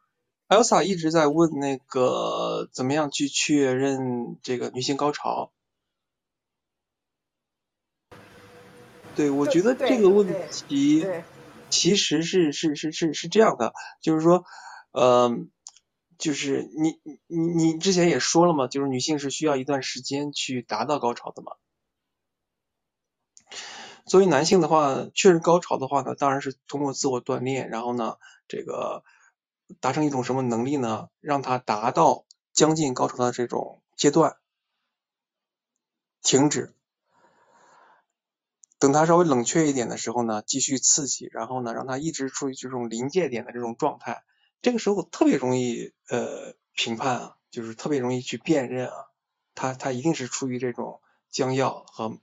Elsa 一直在问那个怎么样去确认这个女性高潮。对，我觉得这个问题其实是是是是是这样的，就是说，呃，就是你你你之前也说了嘛，就是女性是需要一段时间去达到高潮的嘛。作为男性的话，确认高潮的话呢，当然是通过自我锻炼，然后呢，这个达成一种什么能力呢？让他达到将近高潮的这种阶段，停止。等他稍微冷却一点的时候呢，继续刺激，然后呢，让他一直处于这种临界点的这种状态。这个时候特别容易呃评判啊，就是特别容易去辨认啊，他他一定是处于这种将要和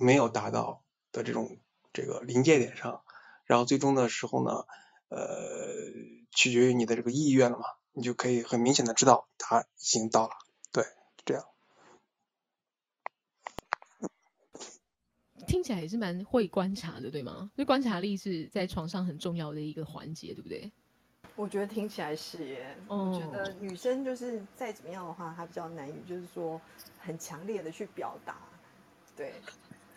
没有达到的这种这个临界点上，然后最终的时候呢，呃，取决于你的这个意愿了嘛，你就可以很明显的知道他已经到了，对，这样。听起来也是蛮会观察的，对吗？就观察力是在床上很重要的一个环节，对不对？我觉得听起来是耶。我觉得女生就是再怎么样的话，她比较难以就是说很强烈的去表达，对。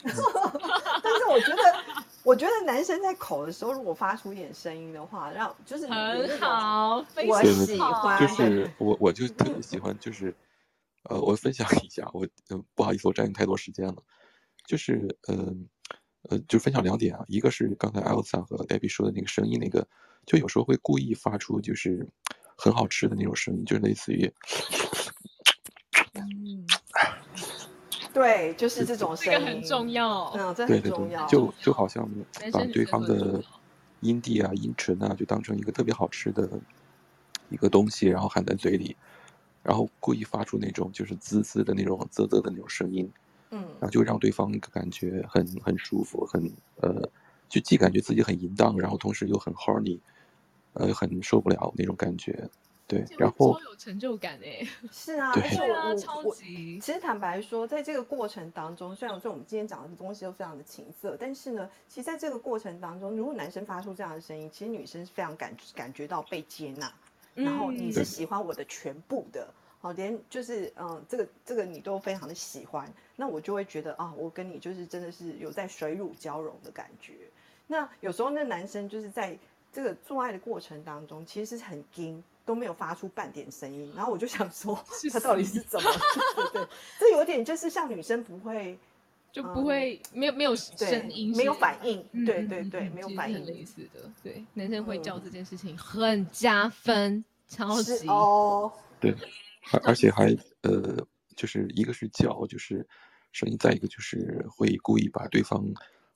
但是我觉得，我觉得男生在口的时候，如果发出一点声音的话，让就是很好，非我常喜欢就是。我我就特别喜欢，就是呃，我分享一下，我呃不好意思，我占用太多时间了，就是呃呃，就分享两点啊，一个是刚才 Elsa 和 Debbie 说的那个声音，那个就有时候会故意发出就是很好吃的那种声音，就是类似于嗯，对，就是这种声音，这个很重要。嗯，这对对对很重要，，就就好像把对方的阴蒂啊、阴唇啊，就当成一个特别好吃的一个东西，然后含在嘴里，然后故意发出那种就是滋滋的那种啧啧的那种声音，嗯然后就让对方感觉很很舒服，很呃，就既感觉自己很淫荡，然后同时又很 horny，呃，很受不了那种感觉。对，然后超有成就感哎，是啊，对而且我超级其实坦白说，在这个过程当中，虽然说我们今天讲的东西都非常的情色，但是呢，其实在这个过程当中，如果男生发出这样的声音，其实女生是非常感感觉到被接纳，然后你是喜欢我的全部的，好，连就是嗯，这个这个你都非常的喜欢，那我就会觉得啊，我跟你就是真的是有在水乳交融的感觉。那有时候那男生就是在这个做爱的过程当中，其实是很惊，都没有发出半点声音，然后我就想说 是他到底是怎么？对对，这有点就是像女生不会 就不会没有没有声音，没有反应，嗯对对对，没有反其实很类应，似的，对，男生会叫嗯。这件事情很加分，超是级哦，对，而而且还呃，就是一个是叫，就是声音，再一个就是会故意把对方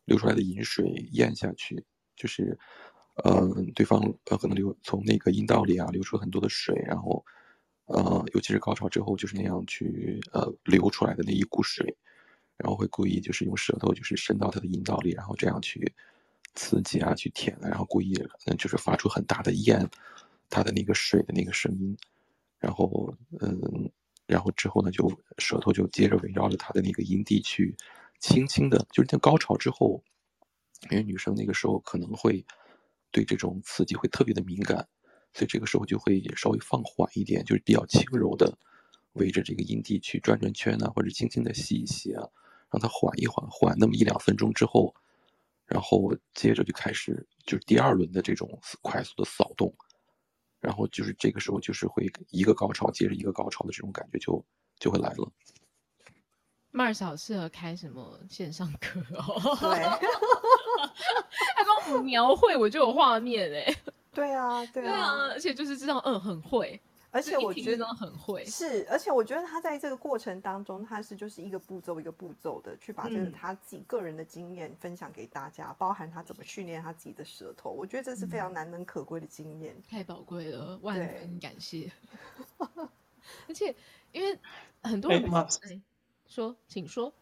流出来的饮水咽下去，就是呃，对方呃可能流从那个阴道里啊流出很多的水，然后呃，尤其是高潮之后就是那样去呃流出来的那一股水，然后会故意就是用舌头就是伸到他的阴道里，然后这样去刺激啊，去舔啊，然后故意嗯就是发出很大的咽他的那个水的那个声音，然后嗯，然后之后呢就舌头就接着围绕着他的那个阴蒂去轻轻的，就是在高潮之后。因为女生那个时候可能会对这种刺激会特别的敏感，所以这个时候就会稍微放缓一点，就是比较轻柔的围着这个阴蒂去转转圈呢，或者轻轻的吸一吸啊，让它缓一缓，缓那么一两分钟之后，然后接着就开始就是第二轮的这种快速的扫动，然后就是这个时候就是会一个高潮接着一个高潮的这种感觉就就会来了。Mars 好适合开什么线上课哦？对，他帮我描绘，我就有画面 哎。对啊，对啊，而且就是知道，嗯，很会。而且我觉得很会。是，而且我觉得他在这个过程当中，他是就是一个步骤一个步骤的去把这个他自己个人的经验分享给大家，包含他怎么训练他自己的舌头。我觉得这是非常难能可贵的经验，太宝贵了，万分感谢。而且因为很多人。说，请说。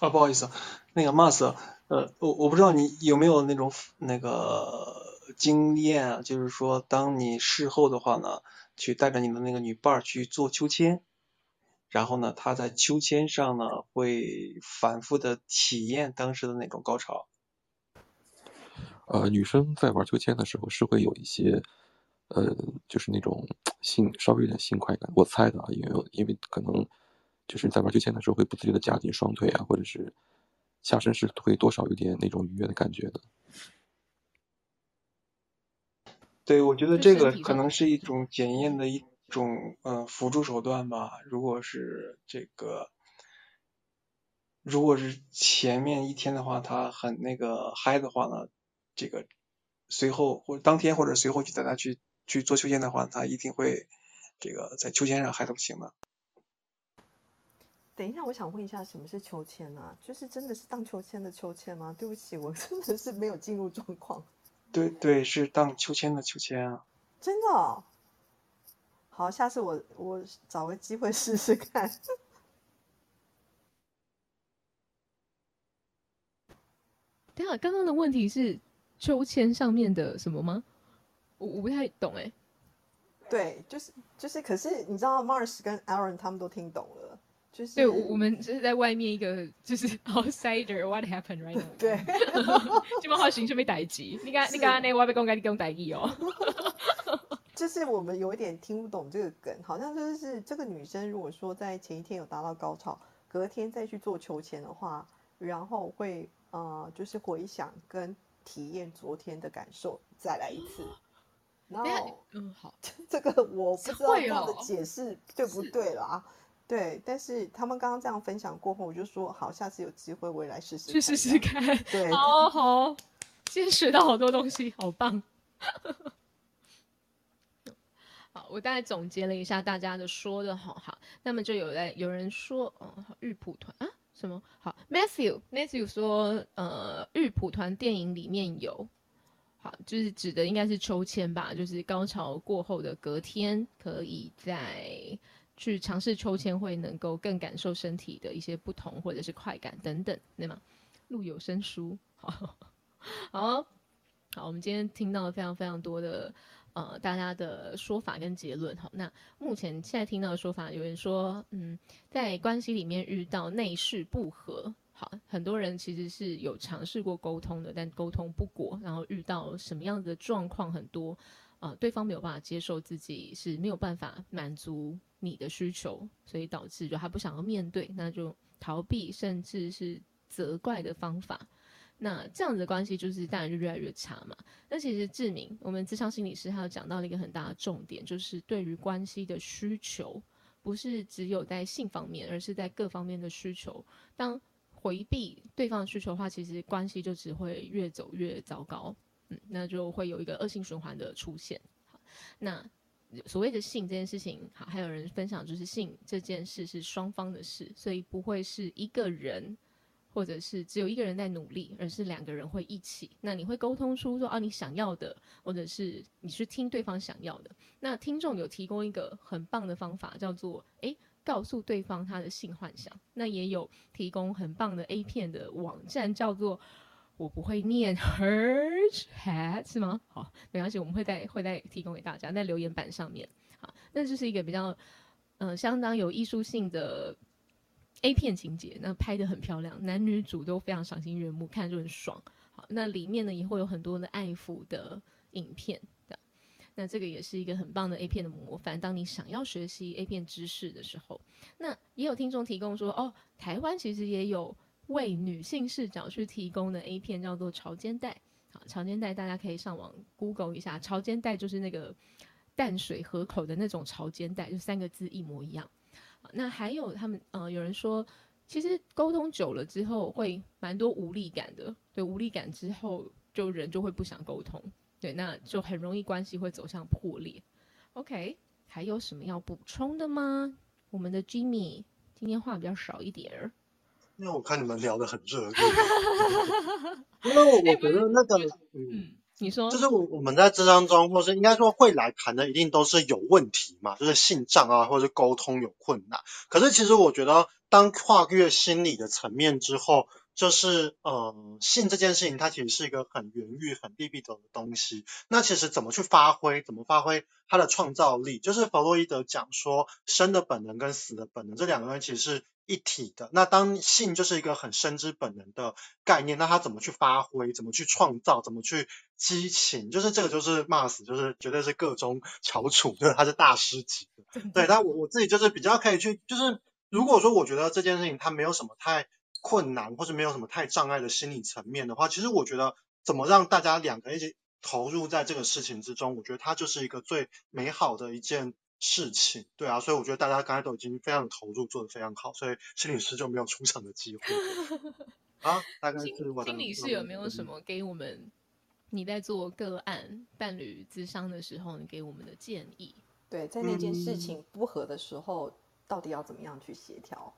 啊，不好意思，那个 Mas，呃，我我不知道你有没有那种那个经验啊，就是说，当你事后的话呢，去带着你的那个女伴去做秋千，然后呢，她在秋千上呢，会反复的体验当时的那种高潮。呃，女生在玩秋千的时候是会有一些，呃，就是那种性稍微有点性快感，我猜的啊，因为因为可能。就是在玩秋千的时候，会不自觉的夹紧双腿啊，或者是下身是会多少有点那种愉悦的感觉的。对，我觉得这个可能是一种检验的一种呃辅助手段吧。如果是这个，如果是前面一天的话，他很那个嗨的话呢，这个随后或当天或者随后去带他去去做秋千的话，他一定会这个在秋千上嗨的不行的。等一下，我想问一下，什么是秋千啊？就是真的是荡秋千的秋千吗？对不起，我 真的是没有进入状况。对对，是荡秋千的秋千啊。真的？哦好，下次我我找个机会试试看。等下，刚刚的问题是秋千上面的什么吗？我我不太懂哎。对，就是就是，可是你知道，Mars 跟 Aaron 他们都听懂了。对，我们就是在外面一个就是 outsider，what happened right？对，这么好形势被逮击。你刚你刚刚那外被公开你跟我打击哦。就是我们有一点听不懂这个梗，好像就是这个女生如果说在前一天有达到高潮，隔天再去做秋千的话，然后会呃就是回想跟体验昨天的感受，再来一次。然后嗯好，这个我不知道这样的解释对不对啦。对，但是他们刚刚这样分享过后，我就说好，下次有机会我也来试试，去试试看。对，好好，今天学到好多东西，好棒。好，我大概总结了一下大家的说的，好好。那么就有在有人说，哦，玉蒲团啊，什么？好，Matthew，Matthew 说，呃，玉蒲团电影里面有，好，就是指的应该是秋千吧，就是高潮过后的隔天可以在。去尝试秋千会能够更感受身体的一些不同或者是快感等等，对吗？录有声书，好，好，好，我们今天听到了非常非常多的呃大家的说法跟结论，好，那目前现在听到的说法，有人说，嗯，在关系里面遇到内事不和，好，很多人其实是有尝试过沟通的，但沟通不果，然后遇到什么样的状况很多，呃，对方没有办法接受自己是没有办法满足。你的需求，所以导致就他不想要面对，那就逃避，甚至是责怪的方法。那这样子的关系就是当然就越来越差嘛。那其实志明，我们智商心理师他有讲到了一个很大的重点，就是对于关系的需求，不是只有在性方面，而是在各方面的需求。当回避对方的需求的话，其实关系就只会越走越糟糕。嗯，那就会有一个恶性循环的出现。好，那。所谓的性这件事情，好，还有人分享就是性这件事是双方的事，所以不会是一个人或者是只有一个人在努力，而是两个人会一起。那你会沟通出说啊，你想要的，或者是你去听对方想要的。那听众有提供一个很棒的方法，叫做诶，告诉对方他的性幻想。那也有提供很棒的 A 片的网站，叫做我不会念 her chat 是吗？好，没关系，我们会在会在提供给大家在留言板上面。好，那这是一个比较嗯、相当有艺术性的 A 片情节，那拍的很漂亮，男女主都非常赏心悦目，看着就很爽。好，那里面呢也会有很多的爱抚的影片的。那这个也是一个很棒的 A 片的模范。当你想要学习 A 片知识的时候，那也有听众提供说，哦，台湾其实也有为女性视角去提供的 A 片，叫做潮肩带。好，潮肩带大家可以上网 Google 一下，潮肩带就是那个淡水河口的那种潮肩带，就三个字一模一样。那还有他们呃，有人说，其实沟通久了之后会蛮多无力感的，对，无力感之后就人就会不想沟通，对，那就很容易关系会走向破裂。OK，还有什么要补充的吗？我们的 Jimmy 今天话比较少一点儿。因为我看你们聊得很热烈，因为我我觉得那个，嗯，嗯，你说就是我我们在这当中，或是应该说会来谈的，一定都是有问题嘛，就是性障啊，或者是沟通有困难。可是其实我觉得，当跨越心理的层面之后，就是呃，性这件事情，它其实是一个很源欲、很利弊得的东西。那其实怎么去发挥，怎么发挥它的创造力，就是弗洛伊德讲说，生的本能跟死的本能这两个东西其实是一体的。那当性就是一个很生之本能的概念，那它怎么去发挥，怎么去创造，怎么去激情，就是这个就是 Mars，就是绝对是各中翘楚，就是他是大师级的。对，但我我自己就是比较可以去，就是如果说我觉得这件事情它没有什么太困难，或是没有什么太障碍的心理层面的话，其实我觉得怎么让大家两个人一起投入在这个事情之中，我觉得它就是一个最美好的一件事情。对啊，所以我觉得大家刚才都已经非常投入，做得非常好，所以心理师就没有出场的机会。啊，大概是我的心理师有没有什么给我们你在做个案伴侣咨商的时候，你给我们的建议？对，在那件事情不合的时候，到底要怎么样去协调？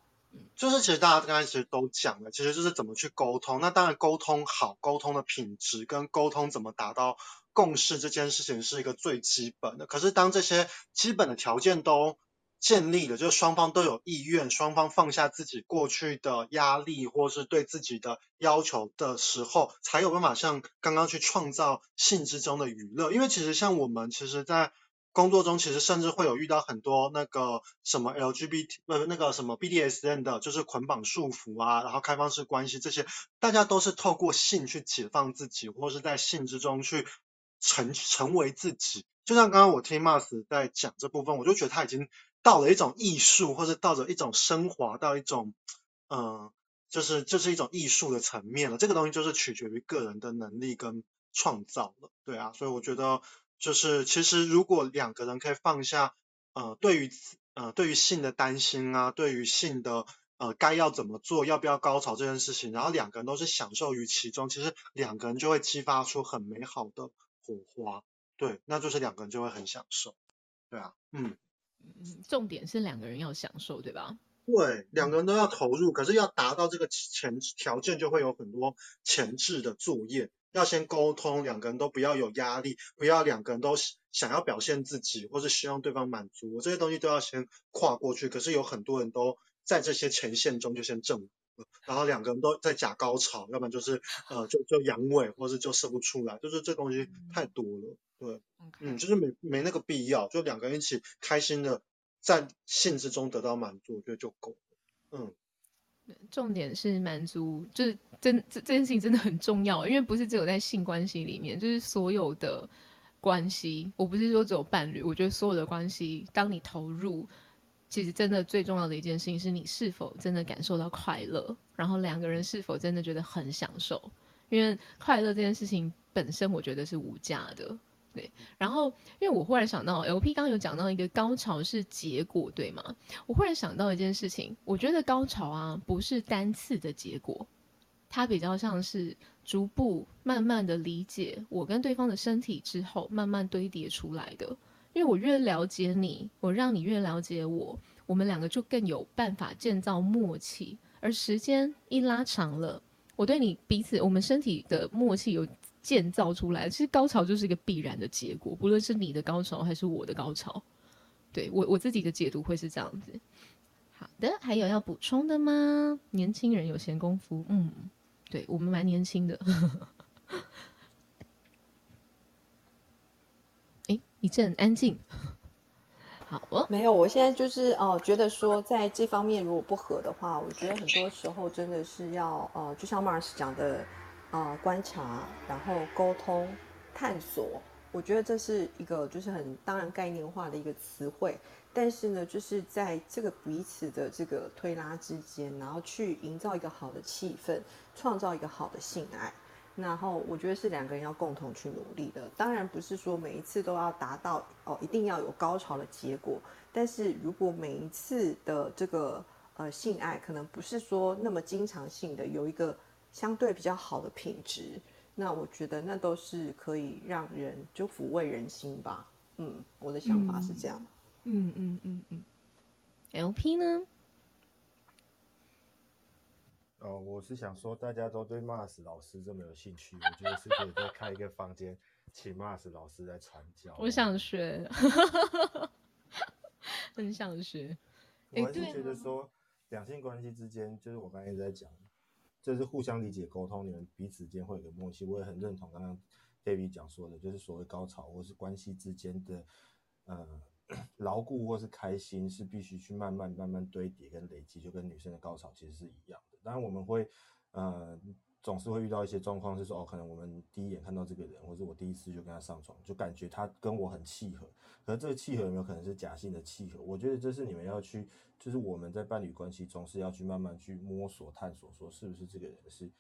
就是其实大家刚才其实都讲了，其实就是怎么去沟通。那当然沟通好，沟通的品质跟沟通怎么达到共识这件事情是一个最基本的。可是当这些基本的条件都建立了，就是双方都有意愿，双方放下自己过去的压力或是对自己的要求的时候，才有办法像刚刚去创造性之中的娱乐。因为其实像我们其实，在工作中其实甚至会有遇到很多那个什么 LGBT 呃那个什么 BDSN 的，就是捆绑束缚啊，然后开放式关系这些，大家都是透过性去解放自己，或是在性之中去成成为自己。就像刚刚我听 Mars 在讲这部分，我就觉得他已经到了一种艺术，或者到了一种升华到一种嗯、就是就是一种艺术的层面了。这个东西就是取决于个人的能力跟创造了，对啊，所以我觉得就是其实如果两个人可以放下呃对于呃对于性的担心啊，对于性的呃该要怎么做，要不要高潮这件事情，然后两个人都是享受于其中，其实两个人就会激发出很美好的火花，对，那就是两个人就会很享受，对啊，嗯。嗯，重点是两个人要享受，对吧？对，两个人都要投入，可是要达到这个前条件，就会有很多前置的作业，要先沟通，两个人都不要有压力，不要两个人都想要表现自己，或是希望对方满足我，这些东西都要先跨过去。可是有很多人都在这些前线中就先正了，然后两个人都在假高潮，要不然就是呃就就阳痿，或是就射不出来，就是这东西太多了，对。嗯，就是没没那个必要，就两个人一起开心的在性之中得到满足，我觉得就够了。嗯，重点是满足，就是真这这件事情真的很重要，因为不是只有在性关系里面，就是所有的关系，我不是说只有伴侣，我觉得所有的关系，当你投入，其实真的最重要的一件事情是你是否真的感受到快乐，然后两个人是否真的觉得很享受，因为快乐这件事情本身我觉得是无价的。对，然后因为我忽然想到，LP 刚有讲到一个高潮是结果，对吗？我忽然想到一件事情，我觉得高潮啊不是单次的结果，它比较像是逐步慢慢的理解我跟对方的身体之后，慢慢堆叠出来的。因为我越了解你，我让你越了解我，我们两个就更有办法建造默契，而时间一拉长了，我对你彼此我们身体的默契有建造出来，其实高潮就是一个必然的结果，不论是你的高潮还是我的高潮。对我我自己的解读会是这样子。好的，还有要补充的吗？年轻人有闲工夫，嗯，对我们蛮年轻的。哎，一阵安静。好哦，没有，我现在就是哦、觉得说在这方面如果不合的话，我觉得很多时候真的是要呃，就像 Mars 讲的，呃，观察，然后沟通、探索。我觉得这是一个就是很当然概念化的一个词汇，但是呢，就是在这个彼此的这个推拉之间，然后去营造一个好的气氛，创造一个好的性爱。然后我觉得是两个人要共同去努力的，当然不是说每一次都要达到哦，一定要有高潮的结果。但是如果每一次的这个呃性爱可能不是说那么经常性的有一个相对比较好的品质，那我觉得那都是可以让人就抚慰人心吧。嗯，我的想法是这样。嗯嗯嗯嗯，LP 呢？哦，我是想说，大家都对 Mars 老师这么有兴趣，我觉得是可以再开一个房间，请 Mars 老师来传教。我想学，很想学。我还是觉得说，两性关系之间，就是我刚才一直在讲，这是互相理解、沟通，你们彼此间会有个默契。我也很认同刚刚 David 讲说的，就是所谓高潮或是关系之间的，呃，牢固或是开心，是必须去慢慢慢慢堆叠跟累积，就跟女生的高潮其实是一样的。当然我们会，呃，总是会遇到一些状况，是说哦，可能我们第一眼看到这个人，或者我第一次就跟他上床，就感觉他跟我很契合。可是这个契合有没有可能是假性的契合？我觉得这是你们要去，就是我们在伴侣关系中是要去慢慢去摸索、探索，说是不是这个人是，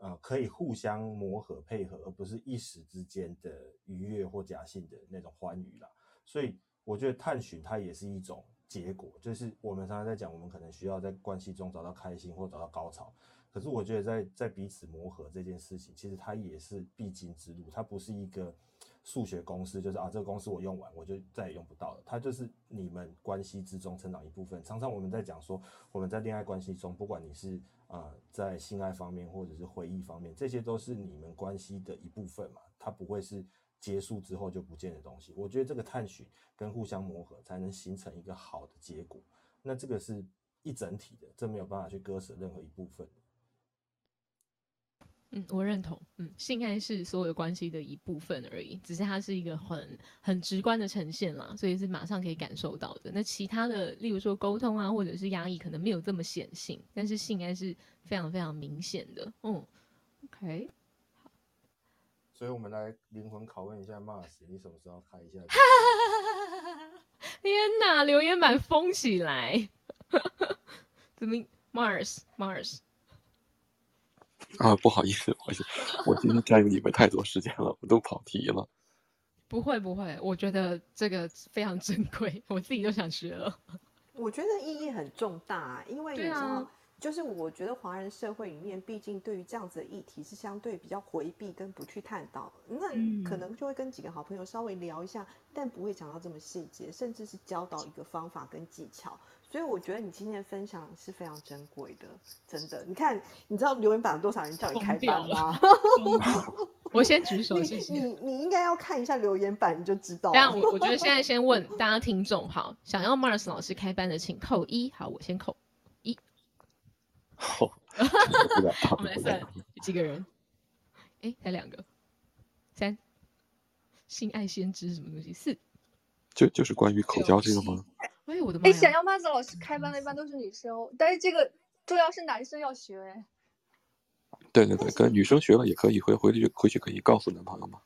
呃，可以互相磨合、配合，而不是一时之间的愉悦或假性的那种欢愉啦。所以我觉得探寻它也是一种结果，就是我们常常在讲，我们可能需要在关系中找到开心或找到高潮。可是我觉得在在彼此磨合这件事情，其实它也是必经之路，它不是一个数学公式，就是啊这个公式我用完我就再也用不到了，它就是你们关系之中成长一部分。常常我们在讲说，我们在恋爱关系中，不管你是呃在性爱方面或者是回忆方面，这些都是你们关系的一部分嘛，它不会是结束之后就不见的东西。我觉得这个探寻跟互相磨合，才能形成一个好的结果。那这个是一整体的，这没有办法去割舍任何一部分。嗯，我认同。嗯，性爱是所有关系的一部分而已，只是它是一个很很直观的呈现啦，所以是马上可以感受到的。那其他的，例如说沟通啊，或者是压抑，可能没有这么显性，但是性爱是非常非常明显的。嗯，OK，所以我们来灵魂拷问一下 Mars，你什么时候开一下？天哪，留言板封起来！怎么 Mars Mars？啊，不好意思，不好意思，我今天占用你们太多时间了，我都跑题了。不会不会，我觉得这个非常珍贵，我自己都想学了。我觉得意义很重大、啊，因为你知道，啊就是我觉得华人社会里面，毕竟对于这样子的议题是相对比较回避跟不去探讨，那嗯可能就会跟几个好朋友稍微聊一下，但不会讲到这么细节，甚至是教导一个方法跟技巧。所以我觉得你今天的分享是非常珍贵的，真的。你看，你知道留言板有多少人叫你开班吗？我先举手，你谢谢。你你应该要看一下留言板，你就知道这样，我我觉得现在先问大家听众，好，想要 Mars 老师开班的，请扣一。好，我先扣一。好，我们来算几个人？哎，才两个。三，性爱先知什么东西？四。就就是关于口交这个吗？哎，我的妈哎，想呀！要麦子老师开班的一般都是女生哦，但是这个重要是男生要学哎。对对对，跟女生学了也可以，回回去回去可以告诉男朋友嘛。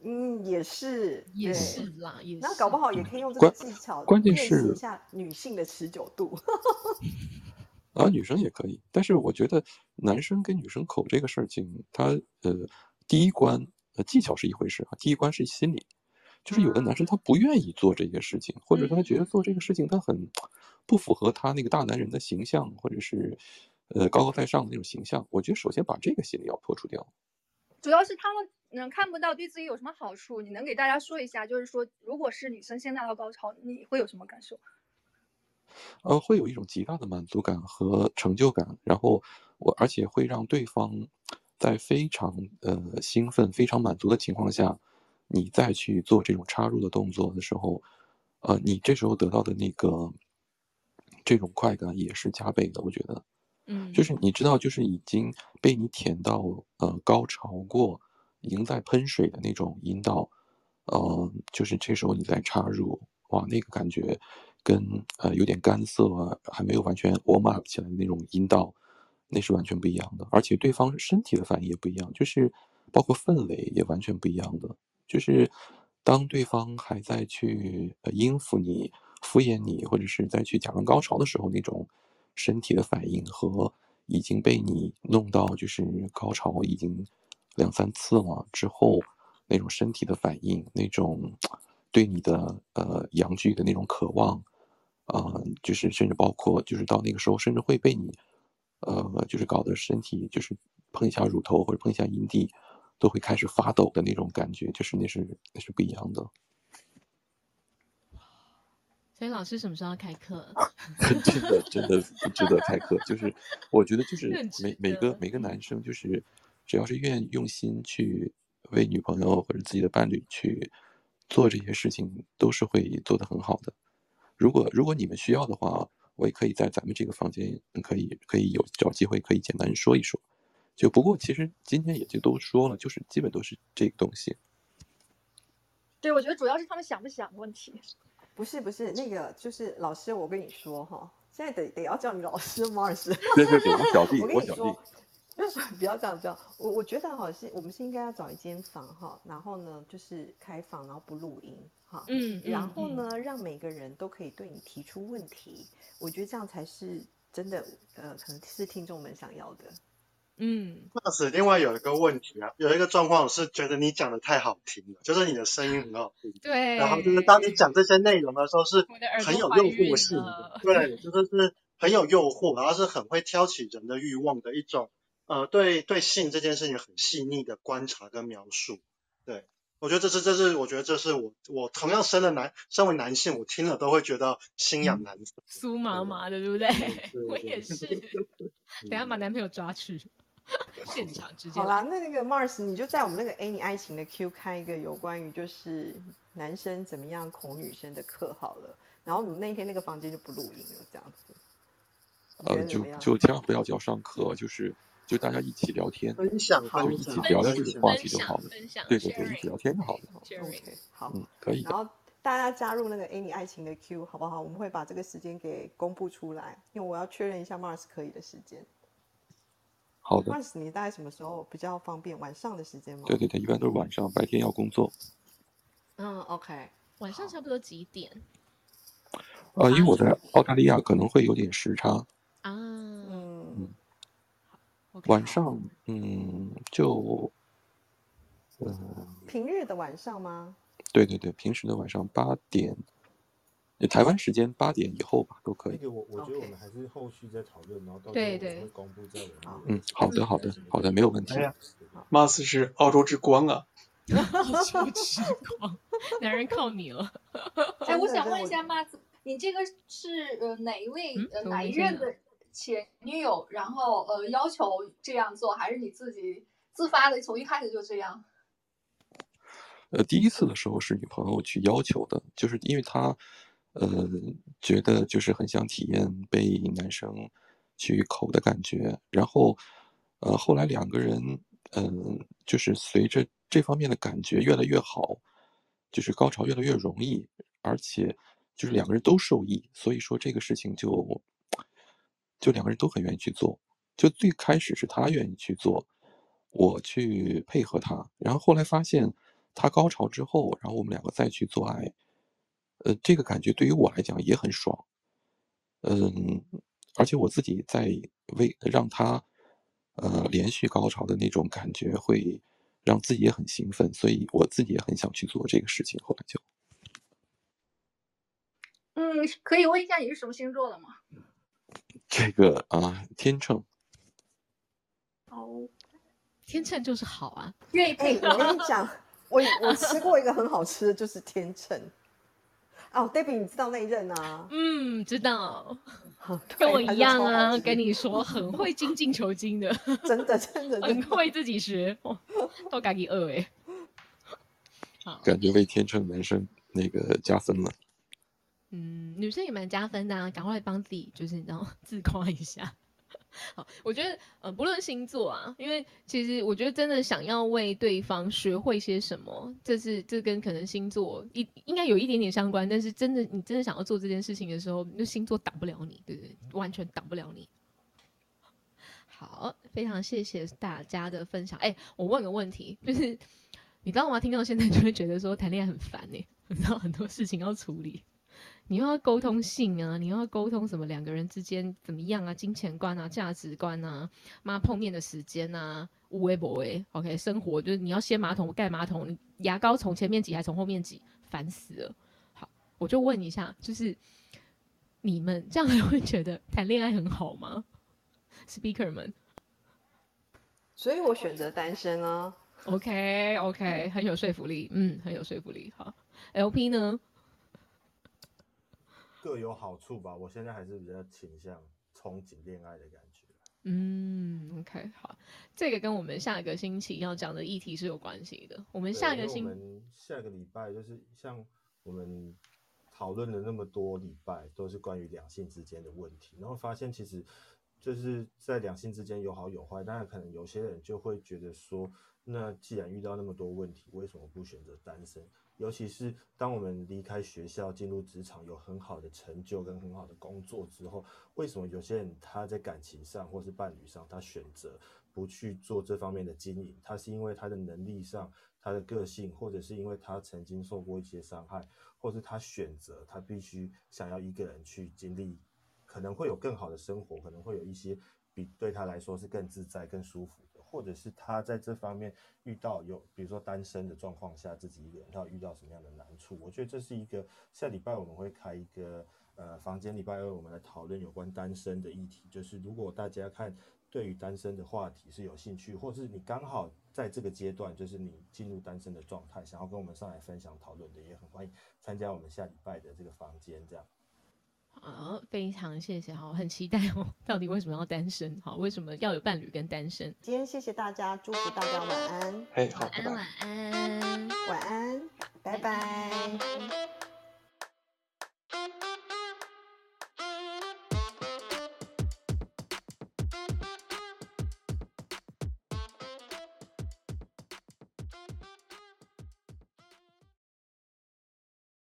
嗯，也是，也是啦，也是。那搞不好也可以用这个技巧关键是一下女性的持久度。啊，女生也可以，但是我觉得男生跟女生口这个事情，他呃第一关呃技巧是一回事啊，第一关是心理，就是有的男生他不愿意做这些事情，或者他觉得做这个事情他很不符合他那个大男人的形象，或者是呃高高在上的那种形象。我觉得首先把这个心理要破除掉。主要是他们能看不到对自己有什么好处，你能给大家说一下，就是说如果是女生先达到高潮，你会有什么感受？呃，会有一种极大的满足感和成就感，然后我而且会让对方在非常呃兴奋、非常满足的情况下，你再去做这种插入的动作的时候，呃，你这时候得到的那个这种快感也是加倍的，我觉得。嗯，就是你知道，就是已经被你舔到呃高潮过，已经在喷水的那种阴道，呃，就是这时候你再插入，哇，那个感觉跟呃有点干涩啊，还没有完全 warm up 起来的那种阴道，那是完全不一样的。而且对方身体的反应也不一样，就是包括氛围也完全不一样的。就是当对方还在去呃应付你、敷衍你，或者是在去假装高潮的时候，那种。身体的反应和已经被你弄到就是高潮已经两三次了之后那种身体的反应，那种对你的呃阳具的那种渴望，啊，就是甚至包括就是到那个时候甚至会被你呃就是搞得身体就是碰一下乳头或者碰一下阴蒂都会开始发抖的那种感觉，就是那是那是不一样的。所以老师什么时候要开课？真的真的不值得开课。就是我觉得就是每每个每个男生就是只要是愿意用心去为女朋友或者自己的伴侣去做这些事情，都是会做得很好的。如果如果你们需要的话，我也可以在咱们这个房间可以可以有找机会可以简单说一说。就不过其实今天也就都说了，就是基本都是这个东西。对，我觉得主要是他们想不想的问题。不是不是那个，就是老师，我跟你说哈，现在得得要叫你老师吗？老师，对对对，我小弟 我小你说弟，，不要这样，不要。我我觉得哈是，我们是应该要找一间房哈，然后呢就是开房，然后不录音哈，嗯，然后嗯？呢让每个人都可以对你提出问题，我觉得这样才是真的，呃，可能是听众们想要的。嗯，那是另外有一个问题啊，有一个状况是觉得你讲的太好听了，就是你的声音很好听，对。然后就是当你讲这些内容的时候是很有诱惑性的了，对，就是是很有诱惑，然后是很会挑起人的欲望的一种，呃，对对性这件事情很细腻的观察跟描述，对。我觉得这是，这是，我觉得这是我，我同样生了男，身为男性，我听了都会觉得心痒难受。酥麻麻的，对不对？对我也是。等下把男朋友抓去现场直接好啦，那那个 Mars，你就在我们那个 A 你爱情的 Q 开一个有关于就是男生怎么样恐女生的课好了，然后你那天那个房间就不录音了，这样子。呃，就？就千万不要叫上课，就是就大家一起聊天，分享就分一起聊聊这个话题就好了。分享对对对，一起聊天就好了。OK，好。嗯，可以然。后大家加入那个 A 你爱情的 Q 好不好？我们会把这个时间给公布出来，因为我要确认一下 Mars 可以的时间。好的，Mars，你大概什么时候比较方便？晚上的时间吗？对对对，一般都是晚上，白天要工作。嗯，OK。晚上差不多几点呃，因为我在澳大利亚可能会有点时差，啊？嗯晚上嗯就，呃，平日的晚上吗？对对对，平时的晚上八点，呃台湾时间八点以后吧，都可以。那个我我觉得我们还是后续再讨论，然后到时候公布在我们嗯，好的好的好的，没有问题哎。呀，Mars 是澳洲之光啊！出之光，男人靠你了。哎，我想问一下 Mars，你这个是呃哪一位嗯呃哪一任的前女友，然后呃要求这样做，还是你自己自发的从一开始就这样？呃，第一次的时候是女朋友去要求的，就是因为她，呃，觉得就是很想体验被男生去口的感觉，然后，呃，后来两个人，嗯、就是随着这方面的感觉越来越好，就是高潮越来越容易，而且就是两个人都受益，所以说这个事情就，就两个人都很愿意去做，就最开始是他愿意去做，我去配合他，然后后来发现他高潮之后，然后我们两个再去做爱，呃，这个感觉对于我来讲也很爽，嗯，而且我自己在为让他呃连续高潮的那种感觉，会让自己也很兴奋，所以我自己也很想去做这个事情。后来就嗯，可以问一下你是什么星座的吗？这个啊，天秤，哦，天秤就是好啊，哎、愿意配合我跟你讲，我我吃过一个很好吃的，就是天秤。哦，Debbie，你知道那一任啊？嗯，知道，跟我一样啊，跟你说很会精进求精 的，真的真的真的很会自己学，都感觉饿哎。好，感觉为天秤男生那个加分了。嗯，女生也蛮加分的啊，赶快帮自己就是你知道 自夸一下。好，我觉得呃，不论星座啊，因为其实我觉得真的想要为对方学会些什么，这是这跟可能星座一应该有一点点相关，但是真的你真的想要做这件事情的时候，那星座挡不了你，对不对？完全挡不了你。好，非常谢谢大家的分享。哎，我问个问题，就是你知道吗？听到现在就会觉得说谈恋爱很烦呢、你知道很多事情要处理。你又要沟通性啊，你又要沟通什么两个人之间怎么样啊，金钱观啊，价值观啊，妈碰面的时间啊，无微不微，OK，生活就是你要掀马桶盖马桶，你牙膏从前面挤还从后面挤，烦死了。好，我就问一下，就是你们这样还 会觉得谈恋爱很好吗？Speaker 们所以我选择单身啊。，OK OK，很有说服力，嗯，很有说服力。好，LP 呢？各有好处吧。我现在还是比较倾向憧憬恋爱的感觉。嗯，OK，好，这个跟我们下个星期要讲的议题是有关系的。我们下个星我们下个礼拜就是像我们讨论了那么多礼拜，都是关于两性之间的问题，然后发现其实就是在两性之间有好有坏，当然可能有些人就会觉得说，那既然遇到那么多问题，为什么不选择单身？尤其是当我们离开学校进入职场，有很好的成就跟很好的工作之后，为什么有些人他在感情上或是伴侣上，他选择不去做这方面的经营？他是因为他的能力上、他的个性，或者是因为他曾经受过一些伤害，或是他选择他必须想要一个人去经历，可能会有更好的生活，可能会有一些比对他来说是更自在、更舒服，或者是他在这方面遇到有，比如说单身的状况下，自己一个人他遇到什么样的难处？我觉得这是一个下礼拜我们会开一个呃房间，礼拜二我们来讨论有关单身的议题，就是如果大家看对于单身的话题是有兴趣，或是你刚好在这个阶段，就是你进入单身的状态，想要跟我们上来分享讨论的，也很欢迎参加我们下礼拜的这个房间，这样。好，非常谢谢，好，很期待哦。到底为什么要单身？好，为什么要有伴侣跟单身？今天谢谢大家，祝福大家晚安，哎。晚安，晚安。晚安，拜拜。